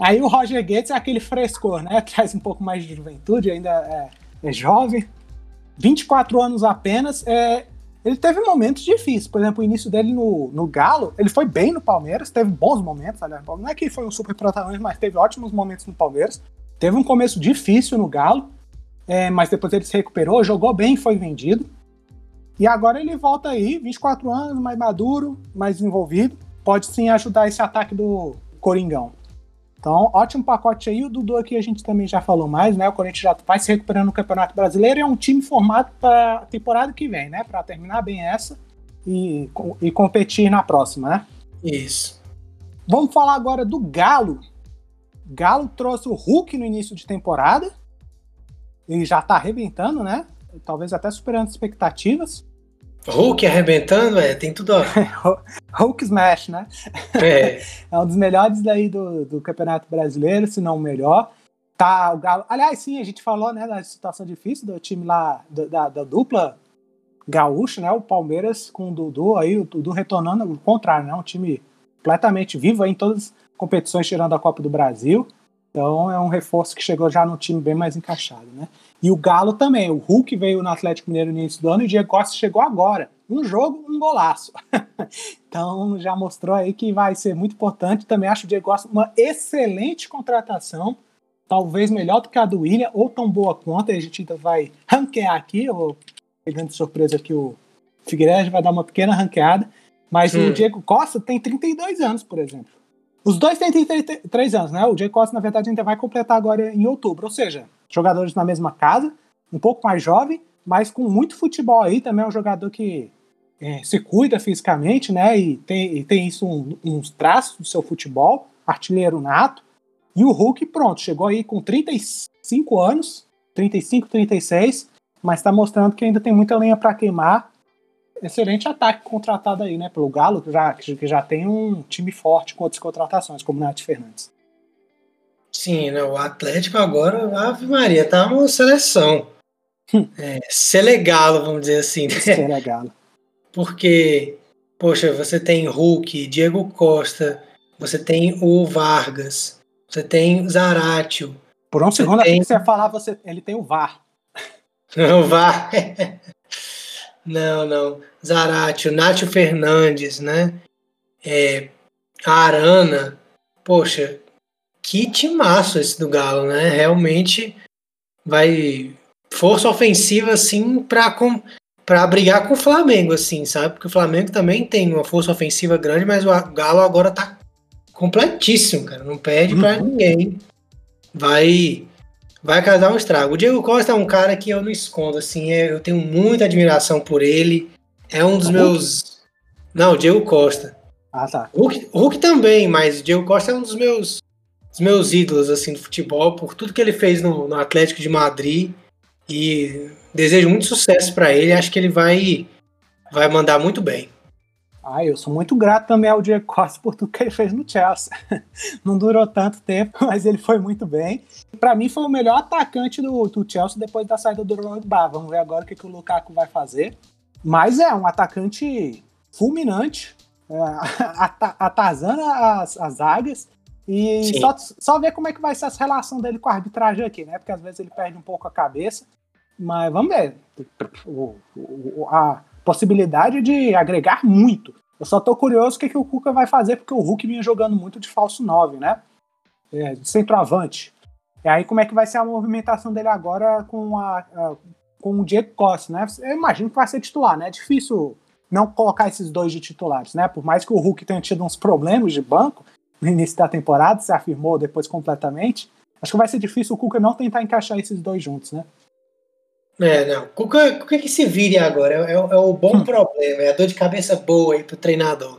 Aí o Roger Guedes é aquele frescor, né? [laughs] Traz um pouco mais de juventude, ainda é, é jovem. 24 anos apenas. É, ele teve momentos difíceis. Por exemplo, o início dele no, no Galo, ele foi bem no Palmeiras, teve bons momentos, aliás. Não é que foi um super protagonista, mas teve ótimos momentos no Palmeiras. Teve um começo difícil no Galo, é, mas depois ele se recuperou, jogou bem, foi vendido. E agora ele volta aí, 24 anos, mais maduro, mais desenvolvido. Pode sim ajudar esse ataque do Coringão. Então, ótimo pacote aí. O Dudu aqui a gente também já falou mais, né? O Corinthians já vai se recuperando no Campeonato Brasileiro. É um time formado para a temporada que vem, né? Para terminar bem essa e, e competir na próxima, né? Isso. Vamos falar agora do Galo. Galo trouxe o Hulk no início de temporada. Ele já tá arrebentando, né? Talvez até superando expectativas. Hulk arrebentando, é, tem tudo a [laughs] Hulk Smash, né? É. [laughs] é um dos melhores daí do, do Campeonato Brasileiro, se não o melhor. Tá o Galo. Aliás, sim, a gente falou, né, da situação difícil do time lá, da, da dupla gaúcha, né? O Palmeiras com o Dudu aí, o Dudu retornando, o contrário, né? Um time completamente vivo aí em todas as competições, tirando a Copa do Brasil. Então é um reforço que chegou já no time bem mais encaixado, né? E o Galo também. O Hulk veio no Atlético Mineiro no início do ano e o Diego Costa chegou agora. Um jogo, um golaço. [laughs] então já mostrou aí que vai ser muito importante. Também acho o Diego Costa uma excelente contratação. Talvez melhor do que a do William, ou tão boa quanto. A gente ainda vai ranquear aqui. Eu pegando de surpresa que o Figueiredo vai dar uma pequena ranqueada. Mas hum. o Diego Costa tem 32 anos, por exemplo. Os dois têm 33 anos, né? O Diego Costa, na verdade, ainda vai completar agora em outubro. Ou seja, jogadores na mesma casa, um pouco mais jovem, mas com muito futebol aí. Também é um jogador que é, se cuida fisicamente, né? E tem, e tem isso, um, uns traços do seu futebol, artilheiro nato. E o Hulk, pronto, chegou aí com 35 anos, 35, 36, mas está mostrando que ainda tem muita lenha para queimar excelente ataque contratado aí, né? Pelo Galo, que já, que já tem um time forte com outras contratações, como o Nath Fernandes. Sim, né? o Atlético agora, Ave Maria, tá uma seleção. Hum. é, Selegalo, vamos dizer assim. Né? Selegalo. Porque, poxa, você tem Hulk, Diego Costa, você tem o Vargas, você tem Zaratio. Por um segundo, tem... que você ia falar, você, ele tem o VAR. [laughs] o VAR. Não, não. Zaratio, Nátio Fernandes, né? É, Arana. Poxa, que timaço esse do Galo, né? Realmente vai força ofensiva assim para para brigar com o Flamengo assim, sabe? Porque o Flamengo também tem uma força ofensiva grande, mas o Galo agora tá completíssimo, cara, não perde uhum. para ninguém. Vai vai causar um estrago. O Diego Costa é um cara que eu não escondo, assim, é, eu tenho muita admiração por ele. É um dos o meus. Hulk? Não, o Diego Costa. Ah, tá. Hulk, Hulk também, mas o Diego Costa é um dos meus, dos meus ídolos, assim, do futebol, por tudo que ele fez no, no Atlético de Madrid. E desejo muito sucesso para ele. Acho que ele vai, vai mandar muito bem. Ah, eu sou muito grato também ao Diego Costa por tudo que ele fez no Chelsea. [laughs] Não durou tanto tempo, [laughs] mas ele foi muito bem. Para mim foi o melhor atacante do, do, Chelsea depois da saída do Drogba. Vamos ver agora o que, que o Lukaku vai fazer. Mas é um atacante fulminante, é, [laughs] atazana as, as zagas. E só, só ver como é que vai ser essa relação dele com a arbitragem aqui, né? Porque às vezes ele perde um pouco a cabeça. Mas vamos ver. O, o, a, possibilidade de agregar muito. Eu só tô curioso o que, que o Cuca vai fazer, porque o Hulk vinha jogando muito de falso 9, né? É, de centroavante. E aí, como é que vai ser a movimentação dele agora com, a, a, com o Diego Costa, né? Eu imagino que vai ser titular, né? É difícil não colocar esses dois de titulares, né? Por mais que o Hulk tenha tido uns problemas de banco no início da temporada, se afirmou depois completamente. Acho que vai ser difícil o Cuca não tentar encaixar esses dois juntos, né? É, não. Cuca, Cuca que se vire agora. É, é, é o bom hum. problema, é a dor de cabeça boa aí pro treinador.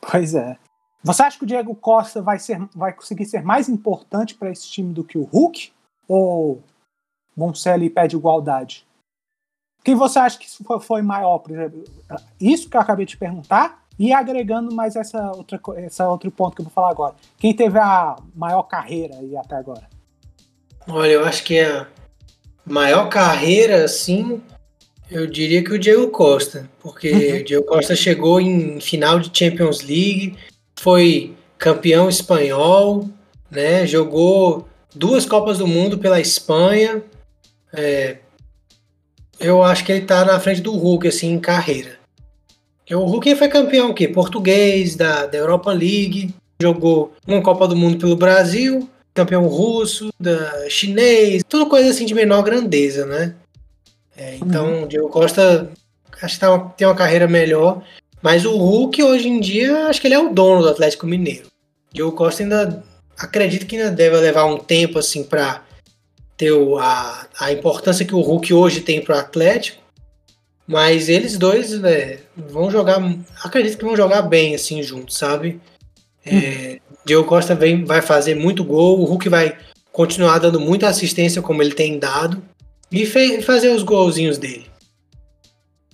Pois é. Você acha que o Diego Costa vai, ser, vai conseguir ser mais importante para esse time do que o Hulk? Ou Moncelli pede igualdade? Quem você acha que foi maior, por exemplo? Isso que eu acabei de perguntar, e agregando mais essa outra, essa outro ponto que eu vou falar agora. Quem teve a maior carreira aí até agora? Olha, eu acho que é Maior carreira, assim, eu diria que o Diego Costa, porque uhum. o Diego Costa chegou em final de Champions League, foi campeão espanhol, né? Jogou duas Copas do Mundo pela Espanha. É, eu acho que ele tá na frente do Hulk, assim, em carreira. O Hulk foi campeão o quê? Português, da, da Europa League, jogou uma Copa do Mundo pelo Brasil, campeão russo, da chinês, tudo coisa assim de menor grandeza, né? É, então, uhum. o Diego Costa acho que tá uma, tem uma carreira melhor, mas o Hulk hoje em dia, acho que ele é o dono do Atlético Mineiro. O Diego Costa ainda acredito que ainda deve levar um tempo assim para ter o, a, a importância que o Hulk hoje tem para o Atlético. Mas eles dois né, vão jogar, acredito que vão jogar bem assim juntos, sabe? É, Diego Costa vem, vai fazer muito gol, o Hulk vai continuar dando muita assistência como ele tem dado e fe, fazer os golzinhos dele.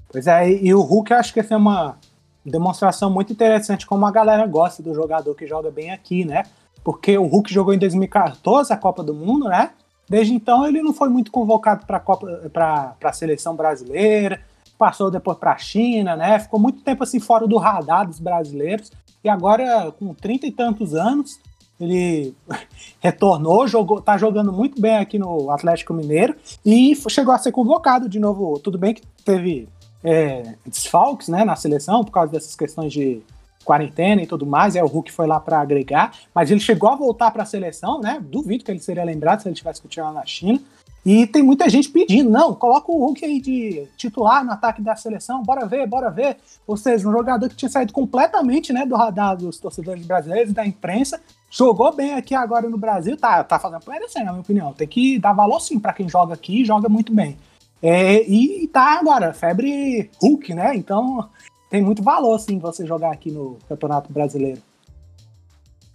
Pois é, e o Hulk acho que essa é uma demonstração muito interessante como a galera gosta do jogador que joga bem aqui, né? Porque o Hulk jogou em 2014 a Copa do Mundo, né? Desde então ele não foi muito convocado para a seleção brasileira, passou depois para a China, né? Ficou muito tempo assim fora do radar dos brasileiros. E agora, com trinta e tantos anos, ele [laughs] retornou, jogou, tá jogando muito bem aqui no Atlético Mineiro e chegou a ser convocado de novo. Tudo bem que teve é, desfalques né, na seleção por causa dessas questões de quarentena e tudo mais, é o Hulk foi lá para agregar, mas ele chegou a voltar para a seleção, né? Duvido que ele seria lembrado se ele tivesse continuado na China. E tem muita gente pedindo, não, coloca o Hulk aí de titular no ataque da seleção, bora ver, bora ver. Ou seja, um jogador que tinha saído completamente né, do radar dos torcedores brasileiros, da imprensa, jogou bem aqui agora no Brasil, tá, tá fazendo merecer, na minha opinião. Tem que dar valor sim para quem joga aqui e joga muito bem. É, e tá agora, febre Hulk, né? Então tem muito valor sim você jogar aqui no Campeonato Brasileiro.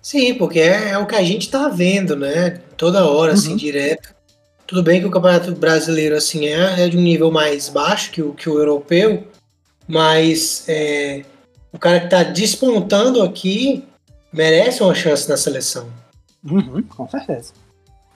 Sim, porque é, é o que a gente tá vendo, né? Toda hora, assim, uhum. assim, direto. Tudo bem que o Campeonato Brasileiro assim é, é de um nível mais baixo que o, que o europeu, mas é, o cara que está despontando aqui merece uma chance na seleção. Uhum, com certeza.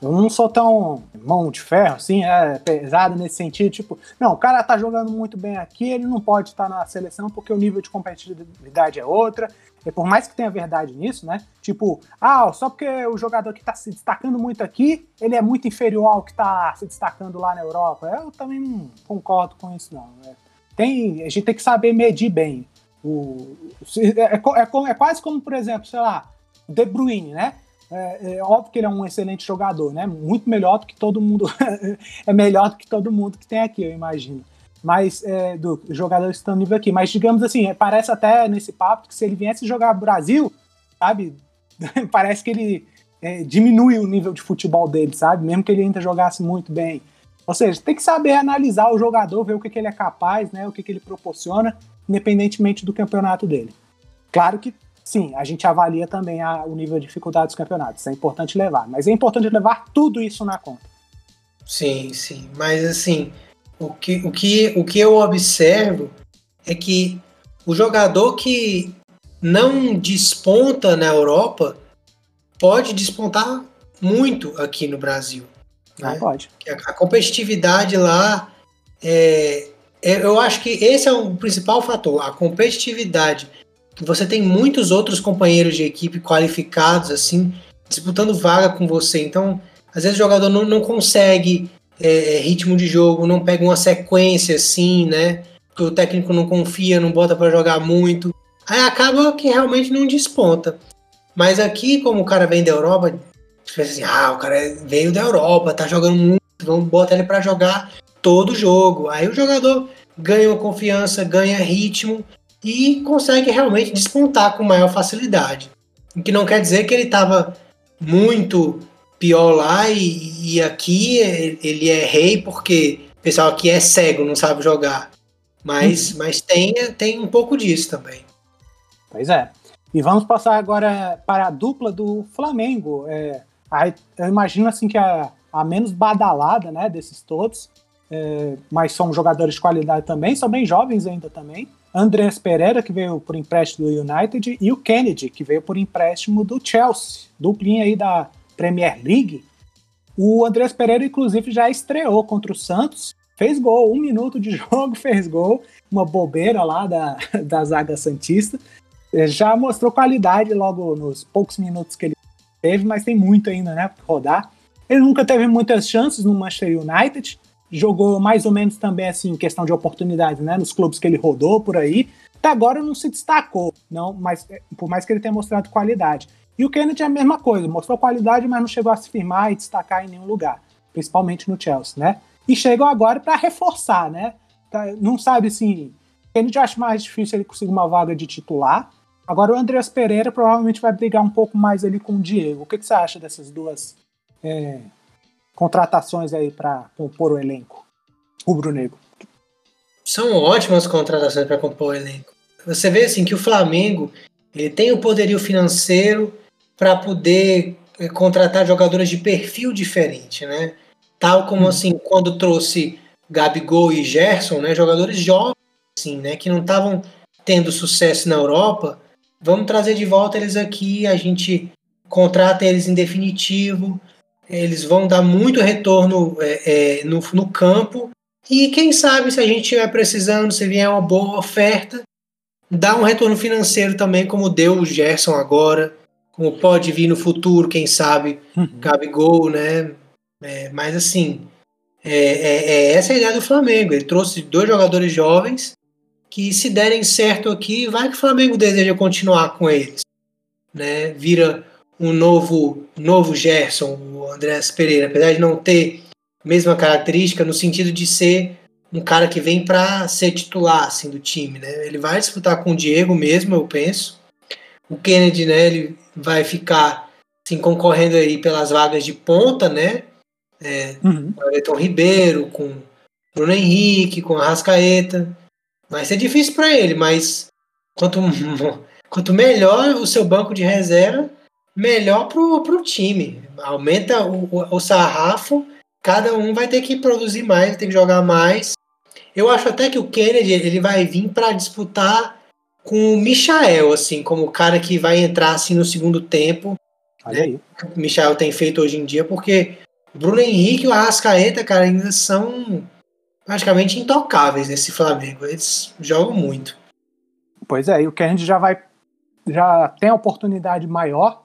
Eu não sou tão mão de ferro, assim, é pesado nesse sentido. Tipo, não, o cara tá jogando muito bem aqui, ele não pode estar na seleção porque o nível de competitividade é outra. E por mais que tenha verdade nisso, né? Tipo, ah, só porque o jogador que tá se destacando muito aqui, ele é muito inferior ao que tá se destacando lá na Europa. Eu também não concordo com isso, não. Né? Tem, a gente tem que saber medir bem. O, é, é, é, é quase como, por exemplo, sei lá, De Bruyne, né? É, é, óbvio que ele é um excelente jogador, né? Muito melhor do que todo mundo. [laughs] é melhor do que todo mundo que tem aqui, eu imagino. Mas é, do jogador nível aqui. Mas digamos assim, parece até nesse papo que se ele viesse jogar Brasil, sabe? [laughs] parece que ele é, diminui o nível de futebol dele, sabe? Mesmo que ele ainda jogasse muito bem. Ou seja, tem que saber analisar o jogador, ver o que, que ele é capaz, né? O que, que ele proporciona, independentemente do campeonato dele. Claro que sim, a gente avalia também a, o nível de dificuldade dos campeonatos. Isso é importante levar. Mas é importante levar tudo isso na conta. Sim, sim. Mas assim, o que, o que, o que eu observo é que o jogador que não desponta na Europa pode despontar muito aqui no Brasil. Né? Ah, pode. A, a competitividade lá é, é, eu acho que esse é o principal fator, a competitividade você tem muitos outros companheiros de equipe qualificados, assim, disputando vaga com você. Então, às vezes o jogador não, não consegue é, é ritmo de jogo, não pega uma sequência assim, né? Que o técnico não confia, não bota para jogar muito. Aí acaba que realmente não desponta. Mas aqui, como o cara vem da Europa, você assim, ah, o cara veio da Europa, tá jogando muito, vamos botar ele para jogar todo jogo. Aí o jogador ganha confiança, ganha ritmo e consegue realmente despontar com maior facilidade. O que não quer dizer que ele estava muito pior lá e, e, aqui ele é rei porque o pessoal aqui é cego, não sabe jogar. Mas, uhum. mas tem, tem um pouco disso também. Pois é. E vamos passar agora para a dupla do Flamengo. É, eu imagino assim que a, a menos badalada né, desses todos, é, mas são jogadores de qualidade também, são bem jovens ainda também. Andrés Pereira, que veio por empréstimo do United, e o Kennedy, que veio por empréstimo do Chelsea, duplinha aí da Premier League. O Andrés Pereira, inclusive, já estreou contra o Santos, fez gol, um minuto de [laughs] jogo, fez gol, uma bobeira lá da, [laughs] da zaga Santista. É, já mostrou qualidade logo nos poucos minutos que ele teve, mas tem muito ainda, né, para rodar. Ele nunca teve muitas chances no Manchester United, jogou mais ou menos também assim, questão de oportunidades, né? Nos clubes que ele rodou por aí. Até agora não se destacou, não, mas é, por mais que ele tenha mostrado qualidade. E o Kennedy é a mesma coisa, mostrou qualidade, mas não chegou a se firmar e destacar em nenhum lugar, principalmente no Chelsea, né? E chegam agora para reforçar, né? Não sabe assim. Kennedy acho mais difícil ele conseguir uma vaga de titular. Agora o Andreas Pereira provavelmente vai brigar um pouco mais ali com o Diego. O que, que você acha dessas duas é, contratações aí para compor o elenco rubro-negro? São ótimas contratações para compor o elenco. Você vê assim que o Flamengo ele tem o poderio financeiro para poder é, contratar jogadores de perfil diferente, né? Tal como hum. assim quando trouxe Gabigol e Gerson, né? Jogadores jovens, assim, né? Que não estavam tendo sucesso na Europa Vamos trazer de volta eles aqui, a gente contrata eles em definitivo, eles vão dar muito retorno é, é, no, no campo. E quem sabe se a gente estiver precisando, se vier uma boa oferta, dá um retorno financeiro também, como deu o Gerson agora, como pode vir no futuro, quem sabe, uhum. Gabigol, né? É, mas assim, é, é, é, essa a ideia do Flamengo. Ele trouxe dois jogadores jovens que se derem certo aqui, vai que o Flamengo deseja continuar com eles. Né? Vira um novo, novo Gerson, o Andrés Pereira, apesar de não ter a mesma característica no sentido de ser um cara que vem para ser titular assim, do time. Né? Ele vai disputar com o Diego mesmo, eu penso. O Kennedy, né, ele vai ficar assim, concorrendo aí pelas vagas de ponta, né? É, uhum. Com o Everton Ribeiro, com Bruno Henrique, com a Rascaeta. Vai ser difícil para ele, mas quanto, [laughs] quanto melhor o seu banco de reserva, melhor pro, pro time. Aumenta o, o, o sarrafo, cada um vai ter que produzir mais, ter que jogar mais. Eu acho até que o Kennedy ele vai vir para disputar com o Michael, assim, como o cara que vai entrar assim no segundo tempo. Olha aí. O Michael tem feito hoje em dia, porque Bruno Henrique e o Arrascaeta, cara, ainda são praticamente intocáveis nesse Flamengo. Eles jogam muito. Pois é, e o Kennedy já vai. Já tem a oportunidade maior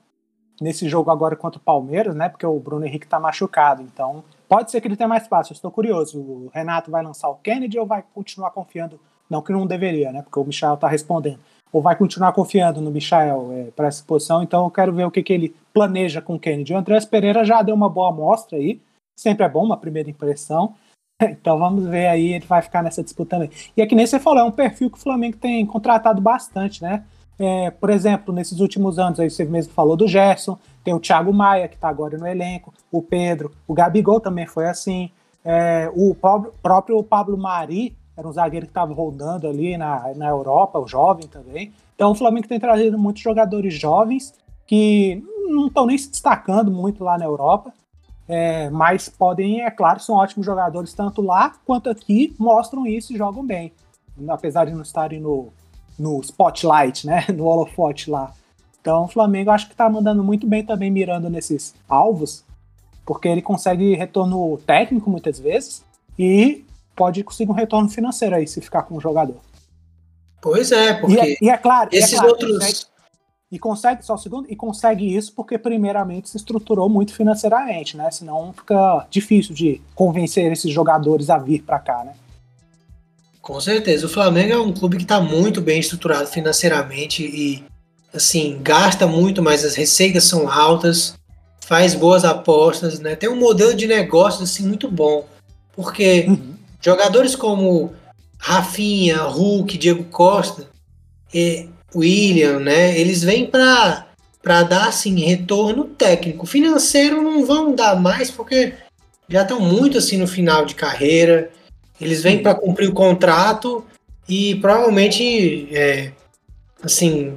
nesse jogo agora contra o Palmeiras, né? Porque o Bruno Henrique tá machucado. Então, pode ser que ele tenha mais fácil. Eu estou curioso. O Renato vai lançar o Kennedy ou vai continuar confiando? Não que não deveria, né? Porque o Michel tá respondendo. Ou vai continuar confiando no Michel é, para essa posição. Então, eu quero ver o que, que ele planeja com o Kennedy. O Andrés Pereira já deu uma boa amostra aí. Sempre é bom uma primeira impressão. [laughs] Então vamos ver aí, ele vai ficar nessa disputa também. E é que nem você falou, é um perfil que o Flamengo tem contratado bastante, né? É, por exemplo, nesses últimos anos, aí você mesmo falou do Gerson, tem o Thiago Maia, que está agora no elenco, o Pedro, o Gabigol também foi assim, é, o próprio Pablo Mari, era um zagueiro que estava rodando ali na, na Europa, o jovem também. Então o Flamengo tem trazido muitos jogadores jovens que não estão nem se destacando muito lá na Europa, é, mas podem, é claro, são ótimos jogadores tanto lá quanto aqui, mostram isso e jogam bem. Apesar de não estarem no, no spotlight, né? [laughs] No holofote lá. Então o Flamengo acho que está mandando muito bem também mirando nesses alvos, porque ele consegue retorno técnico muitas vezes e pode conseguir um retorno financeiro aí se ficar com o jogador. Pois é, porque e é, e é claro, esses é claro, outros e consegue, só o segundo, e consegue isso porque primeiramente se estruturou muito financeiramente, né? Senão fica difícil de convencer esses jogadores a vir para cá, né? Com certeza. O Flamengo é um clube que está muito bem estruturado financeiramente e, assim, gasta muito, mas as receitas são altas, faz boas apostas, né? Tem um modelo de negócios, assim, muito bom. Porque uhum. jogadores como Rafinha, Hulk, Diego Costa, William, né? Eles vêm para para dar assim retorno técnico, financeiro não vão dar mais porque já estão muito assim no final de carreira. Eles vêm para cumprir o contrato e provavelmente é, assim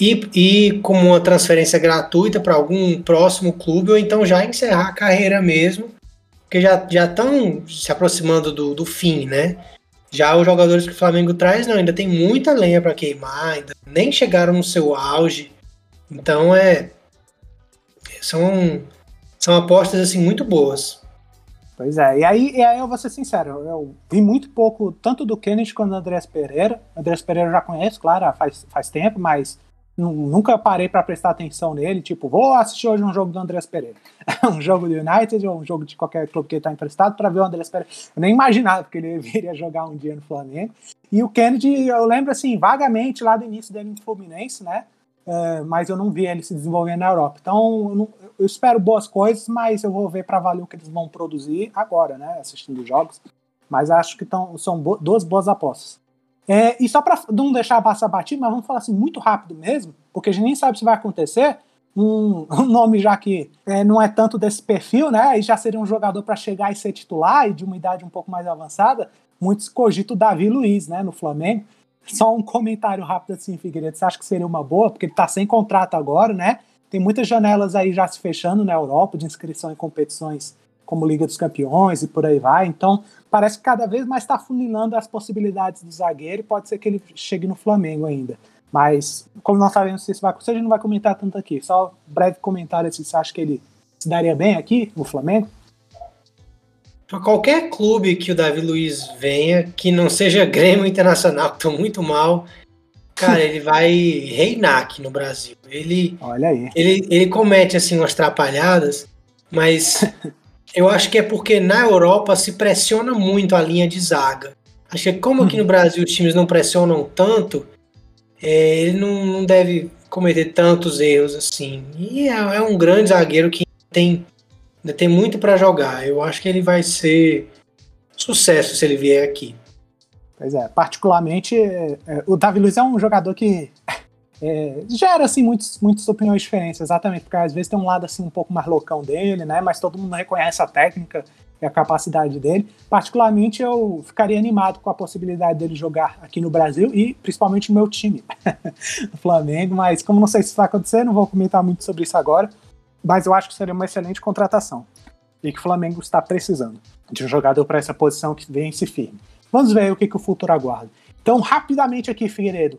ir, ir como uma transferência gratuita para algum próximo clube ou então já encerrar a carreira mesmo, porque já estão se aproximando do, do fim, né? Já os jogadores que o Flamengo traz, não, ainda tem muita lenha para queimar, ainda nem chegaram no seu auge. Então é são são apostas assim muito boas. Pois é, e aí, e aí eu vou ser sincero, eu vi muito pouco tanto do Kennedy quanto do Andrés Pereira. Andrés Pereira eu já conheço, claro, faz, faz tempo, mas nunca parei para prestar atenção nele, tipo, vou assistir hoje um jogo do Andrés Pereira. [laughs] um jogo do United ou um jogo de qualquer clube que ele tá emprestado para ver o Andrés Pereira. Eu nem imaginava que ele [laughs] viria jogar um dia no Flamengo. E o Kennedy, eu lembro assim, vagamente lá do início dele no Fluminense, né? É, mas eu não vi ele se desenvolvendo na Europa. Então, eu, não, eu espero boas coisas, mas eu vou ver para valer o que eles vão produzir agora, né? Assistindo os jogos. Mas acho que tão, são bo duas boas apostas. É, e só para não deixar passar batido, mas vamos falar assim muito rápido mesmo, porque a gente nem sabe se vai acontecer. Um, [laughs] um nome já que é, não é tanto desse perfil, né? E já seria um jogador para chegar e ser titular e de uma idade um pouco mais avançada. Muitos cogitam o Davi Luiz, né, no Flamengo. Só um comentário rápido assim, Figueiredo. Você acha que seria uma boa? Porque ele está sem contrato agora, né? Tem muitas janelas aí já se fechando na Europa de inscrição em competições como Liga dos Campeões e por aí vai. Então, parece que cada vez mais está funilando as possibilidades do zagueiro e pode ser que ele chegue no Flamengo ainda. Mas, como não sabemos se isso vai acontecer, a gente não vai comentar tanto aqui. Só um breve comentário se você acha que ele se daria bem aqui no Flamengo. Para qualquer clube que o Davi Luiz venha, que não seja [laughs] Grêmio Internacional, que estão muito mal, cara, ele vai reinar aqui no Brasil. Ele, Olha aí. Ele, ele comete assim umas trapalhadas, mas Eu acho que é porque na Europa se pressiona muito a linha de zaga. Acho que como aqui no uhum. Brasil os times não pressionam tanto, é, ele não, não, deve cometer tantos erros assim. E é, é um grande zagueiro que tem, tem muito para jogar. Eu acho que ele vai ser sucesso se ele vier aqui. Pois é, particularmente, é, é o Davi Luiz é um jogador que [laughs] é, gera assim muitos, muitas opiniões diferentes, exatamente, porque às vezes tem um lado assim um pouco mais loucão dele, né? Mas todo mundo reconhece a técnica e a capacidade dele. Particularmente eu ficaria animado com a possibilidade dele jogar aqui no Brasil e principalmente no meu time, [laughs] o Flamengo, mas como não sei se vai acontecer, não vou comentar muito sobre isso agora, mas eu acho que seria uma excelente contratação e que o Flamengo está precisando de um jogador para essa posição que vence firme. Vamos ver o que, que o futuro aguarda. Então, rapidamente aqui, Figueiredo,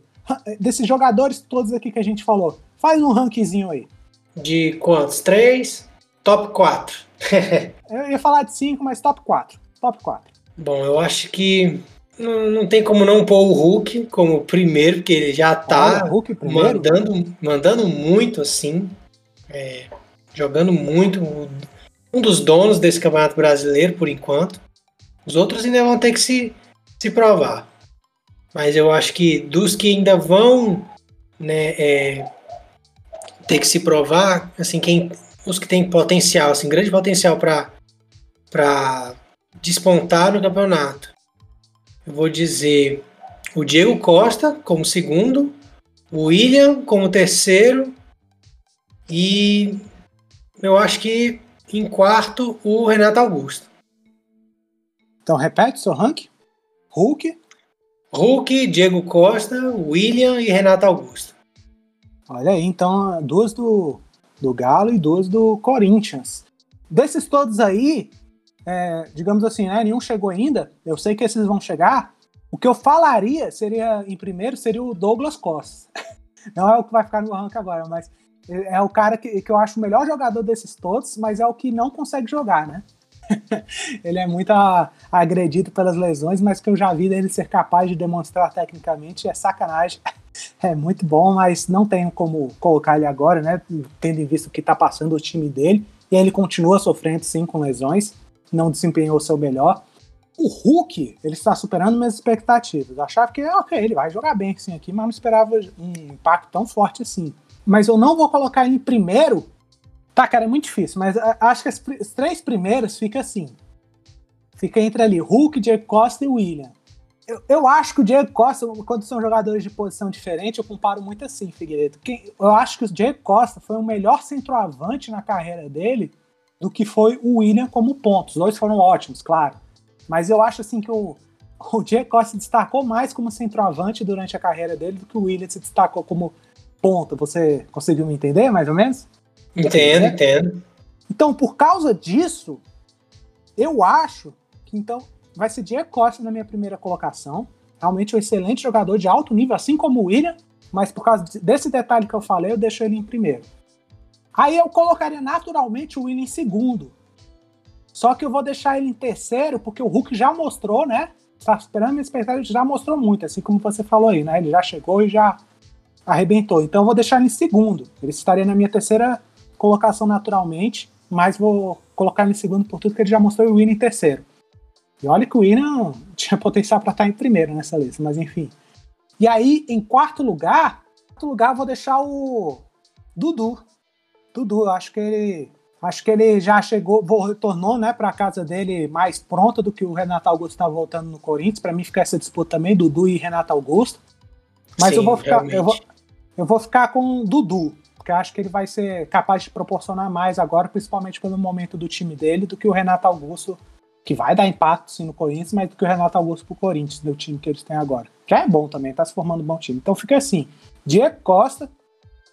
desses jogadores todos aqui que a gente falou, faz um rankzinho aí. De quantos? Três? Top 4. [laughs] eu ia falar de cinco, mas top 4. Top 4. Bom, eu acho que não, não tem como não pôr o Hulk como primeiro, porque ele já tá Hulk mandando, mandando muito assim. É, jogando muito. Um dos donos desse campeonato brasileiro, por enquanto. Os outros ainda vão ter que se, se provar. Mas eu acho que dos que ainda vão né, é, ter que se provar, assim, quem, os que têm potencial, assim, grande potencial para despontar no campeonato. Eu vou dizer o Diego Costa como segundo, o William como terceiro e eu acho que em quarto o Renato Augusto. Então repete seu ranking? Hulk, Hulk, Diego Costa, William e Renato Augusto. Olha aí, então duas do, do Galo e duas do Corinthians. Desses todos aí, é, digamos assim, né, nenhum chegou ainda. Eu sei que esses vão chegar. O que eu falaria seria, em primeiro, seria o Douglas Costa. [laughs] Não é o que vai ficar no ranking agora, mas é o cara que, que eu acho o melhor jogador desses todos, mas é o que não consegue jogar, né? [laughs] ele é muito agredido pelas lesões, mas que eu já vi dele ser capaz de demonstrar tecnicamente é sacanagem. [laughs] É muito bom, mas não tenho como colocar ele agora, né? Tendo em vista o que está passando o time dele. E ele continua sofrendo sim com lesões, não desempenhou o seu melhor. O Hulk, ele está superando minhas expectativas. Eu achava que, ok, ele vai jogar bem sim aqui, mas não esperava um impacto tão forte assim. Mas eu não vou colocar ele em primeiro Tá, cara, é muito difícil, mas acho que as, as três primeiras fica assim. Fica entre ali, Hulk, Diego Costa e William. Eu, eu, acho que o Diego Costa, quando são jogadores de posição diferente, eu comparo muito assim, Figueiredo. Eu acho que o Diego Costa foi o melhor centroavante na carreira dele do que foi o William como ponto. Os dois foram ótimos, claro. Mas eu acho assim que o, o Diego Costa se destacou mais como centroavante durante a carreira dele do que o William se destacou como ponto. Você conseguiu me entender, mais ou menos? Entendo, entendo. Então, por causa disso, eu acho que então vai ser Diego Costa na minha primeira colocação. Realmente um excelente jogador de alto nível, assim como o William, mas por causa desse detalhe que eu falei, eu deixo ele em primeiro. Aí eu colocaria naturalmente o William em segundo. Só que eu vou deixar ele em terceiro, porque o Hulk já mostrou, né? Está esperando minha expectativa, já mostrou muito, assim como você falou aí, né? Ele já chegou e já arrebentou. Então eu vou deixar ele em segundo. Ele estaria na minha terceira colocação naturalmente, mas vou colocar ele em segundo por tudo que ele já mostrou o Winnie em terceiro. E olha que o Winnie tinha [laughs] potencial para estar em primeiro nessa lista, mas enfim. E aí, em quarto lugar, quarto lugar eu vou deixar o Dudu. Dudu, eu acho que ele Acho que ele já chegou, retornou né, para a casa dele mais pronto do que o Renato Augusto está voltando no Corinthians. Para mim fica essa disputa também, Dudu e Renato Augusto. Mas Sim, eu vou ficar, eu vou, eu vou ficar com o Dudu, porque acho que ele vai ser capaz de proporcionar mais agora, principalmente pelo momento do time dele, do que o Renato Augusto, que vai dar impacto sim no Corinthians, mas do que o Renato Augusto pro Corinthians, do time que eles têm agora. Que é bom também, tá se formando um bom time. Então fica assim: Diego Costa,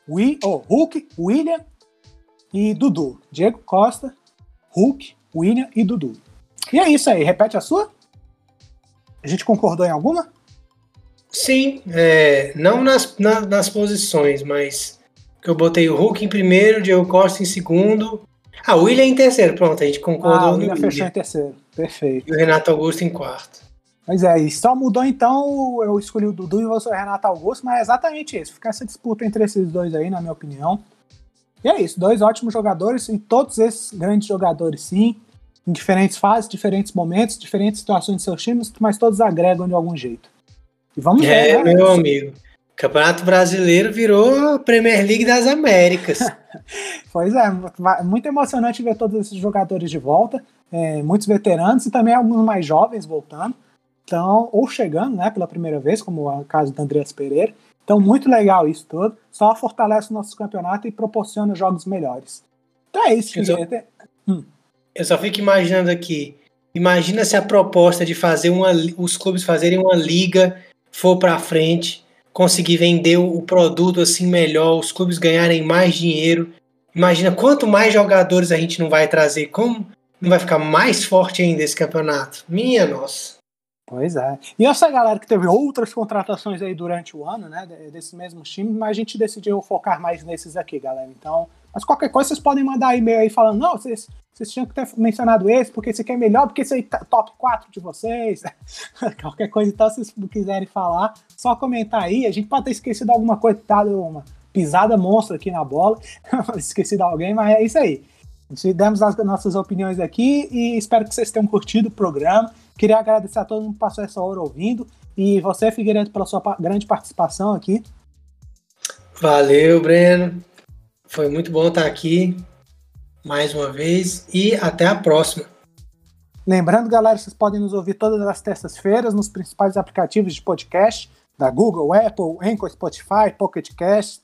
We, oh, Hulk, William e Dudu. Diego Costa, Hulk, William e Dudu. E é isso aí, repete a sua? A gente concordou em alguma? Sim, é, não nas, na, nas posições, mas que eu botei o Hulk em primeiro, Diego Costa em segundo. Ah, o William em terceiro, pronto, a gente concordou. Ah, o William fechou em terceiro, perfeito. E o Renato Augusto em quarto. Pois é, e só mudou então, eu escolhi o Dudu e você o Renato Augusto, mas é exatamente isso. Ficar essa disputa entre esses dois aí, na minha opinião. E é isso, dois ótimos jogadores, e todos esses grandes jogadores, sim, em diferentes fases, diferentes momentos, diferentes situações de seus times, mas todos agregam de algum jeito. E vamos é, ver. Né? meu amigo. Campeonato Brasileiro virou a Premier League das Américas. [laughs] pois é, muito emocionante ver todos esses jogadores de volta, é, muitos veteranos e também alguns mais jovens voltando. Então, ou chegando, né, pela primeira vez, como é o caso do Andreas Pereira. Então, muito legal isso tudo. Só fortalece o nosso campeonato e proporciona jogos melhores. Então é isso, eu só, hum. eu só fico imaginando aqui. Imagina se a proposta de fazer uma, os clubes fazerem uma liga for para frente, conseguir vender o produto assim melhor, os clubes ganharem mais dinheiro. Imagina quanto mais jogadores a gente não vai trazer, como não vai ficar mais forte ainda esse campeonato. Minha nossa. Pois é. E essa galera que teve outras contratações aí durante o ano, né, desses mesmos times, mas a gente decidiu focar mais nesses aqui, galera. Então, mas qualquer coisa vocês podem mandar e-mail aí falando, não, vocês, vocês tinham que ter mencionado esse, porque esse aqui é melhor, porque esse aí tá top 4 de vocês. [laughs] qualquer coisa, então, se vocês quiserem falar, só comentar aí. A gente pode ter esquecido alguma coisa, tá uma pisada monstro aqui na bola, [laughs] esquecido alguém, mas é isso aí. Demos as nossas opiniões aqui e espero que vocês tenham curtido o programa. Queria agradecer a todo mundo que passou essa hora ouvindo. E você, Figueiredo, pela sua grande participação aqui. Valeu, Breno. Foi muito bom estar aqui mais uma vez e até a próxima. Lembrando, galera, vocês podem nos ouvir todas as terças-feiras nos principais aplicativos de podcast da Google, Apple, Anchor, Spotify, Pocket Cast.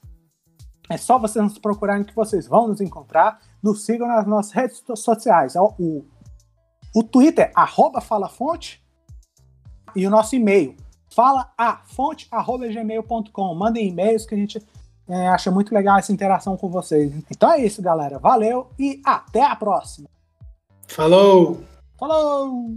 É só vocês nos procurarem que vocês vão nos encontrar. Nos sigam nas nossas redes sociais. O o Twitter, arroba falafonte, e o nosso e-mail, falaafonte.gmail.com. Mandem e-mails que a gente é, acha muito legal essa interação com vocês. Então é isso, galera. Valeu e até a próxima. Falou! Falou!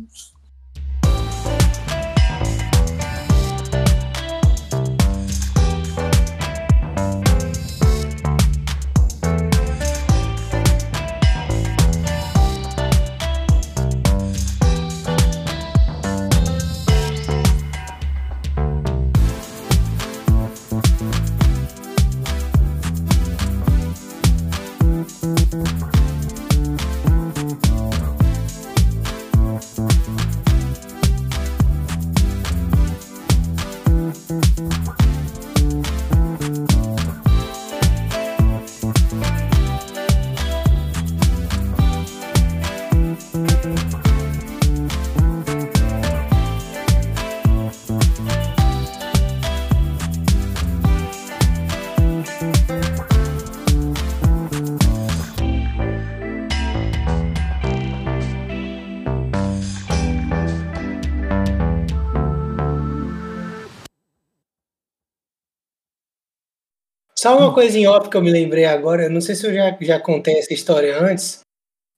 Só uma coisa em off que eu me lembrei agora, não sei se eu já, já contei essa história antes,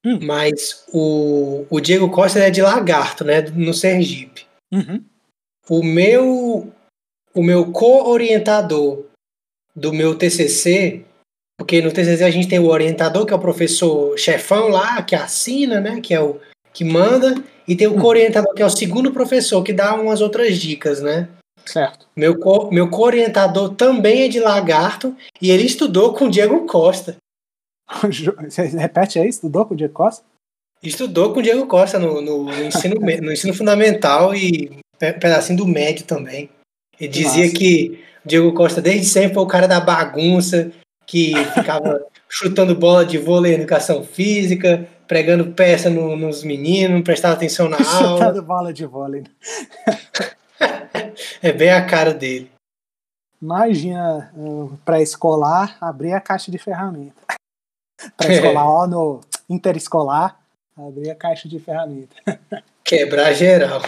hum. mas o, o Diego Costa é de Lagarto, né, no Sergipe. Uhum. O meu o meu co-orientador do meu TCC, porque no TCC a gente tem o orientador, que é o professor chefão lá, que assina, né, que é o que manda, e tem o hum. co-orientador, que é o segundo professor, que dá umas outras dicas, né? Certo. Meu, co meu co-orientador também é de Lagarto e ele estudou com Diego Costa. [laughs] Você repete aí, estudou com o Diego Costa? Estudou com o Diego Costa no, no, no ensino, no ensino fundamental e pedacinho do médio também. Ele dizia Nossa. que o Diego Costa desde sempre foi o cara da bagunça, que ficava [laughs] chutando bola de vôlei educação física, pregando peça no, nos meninos, não prestava atenção na [laughs] aula. Chutando bola de vôlei. [laughs] é bem a cara dele. Imagina, uh, pré-escolar, abrir a caixa de ferramenta. [laughs] Pré-escolar, é. ó, no interescolar, abrir a caixa de ferramenta. [laughs] Quebrar geral.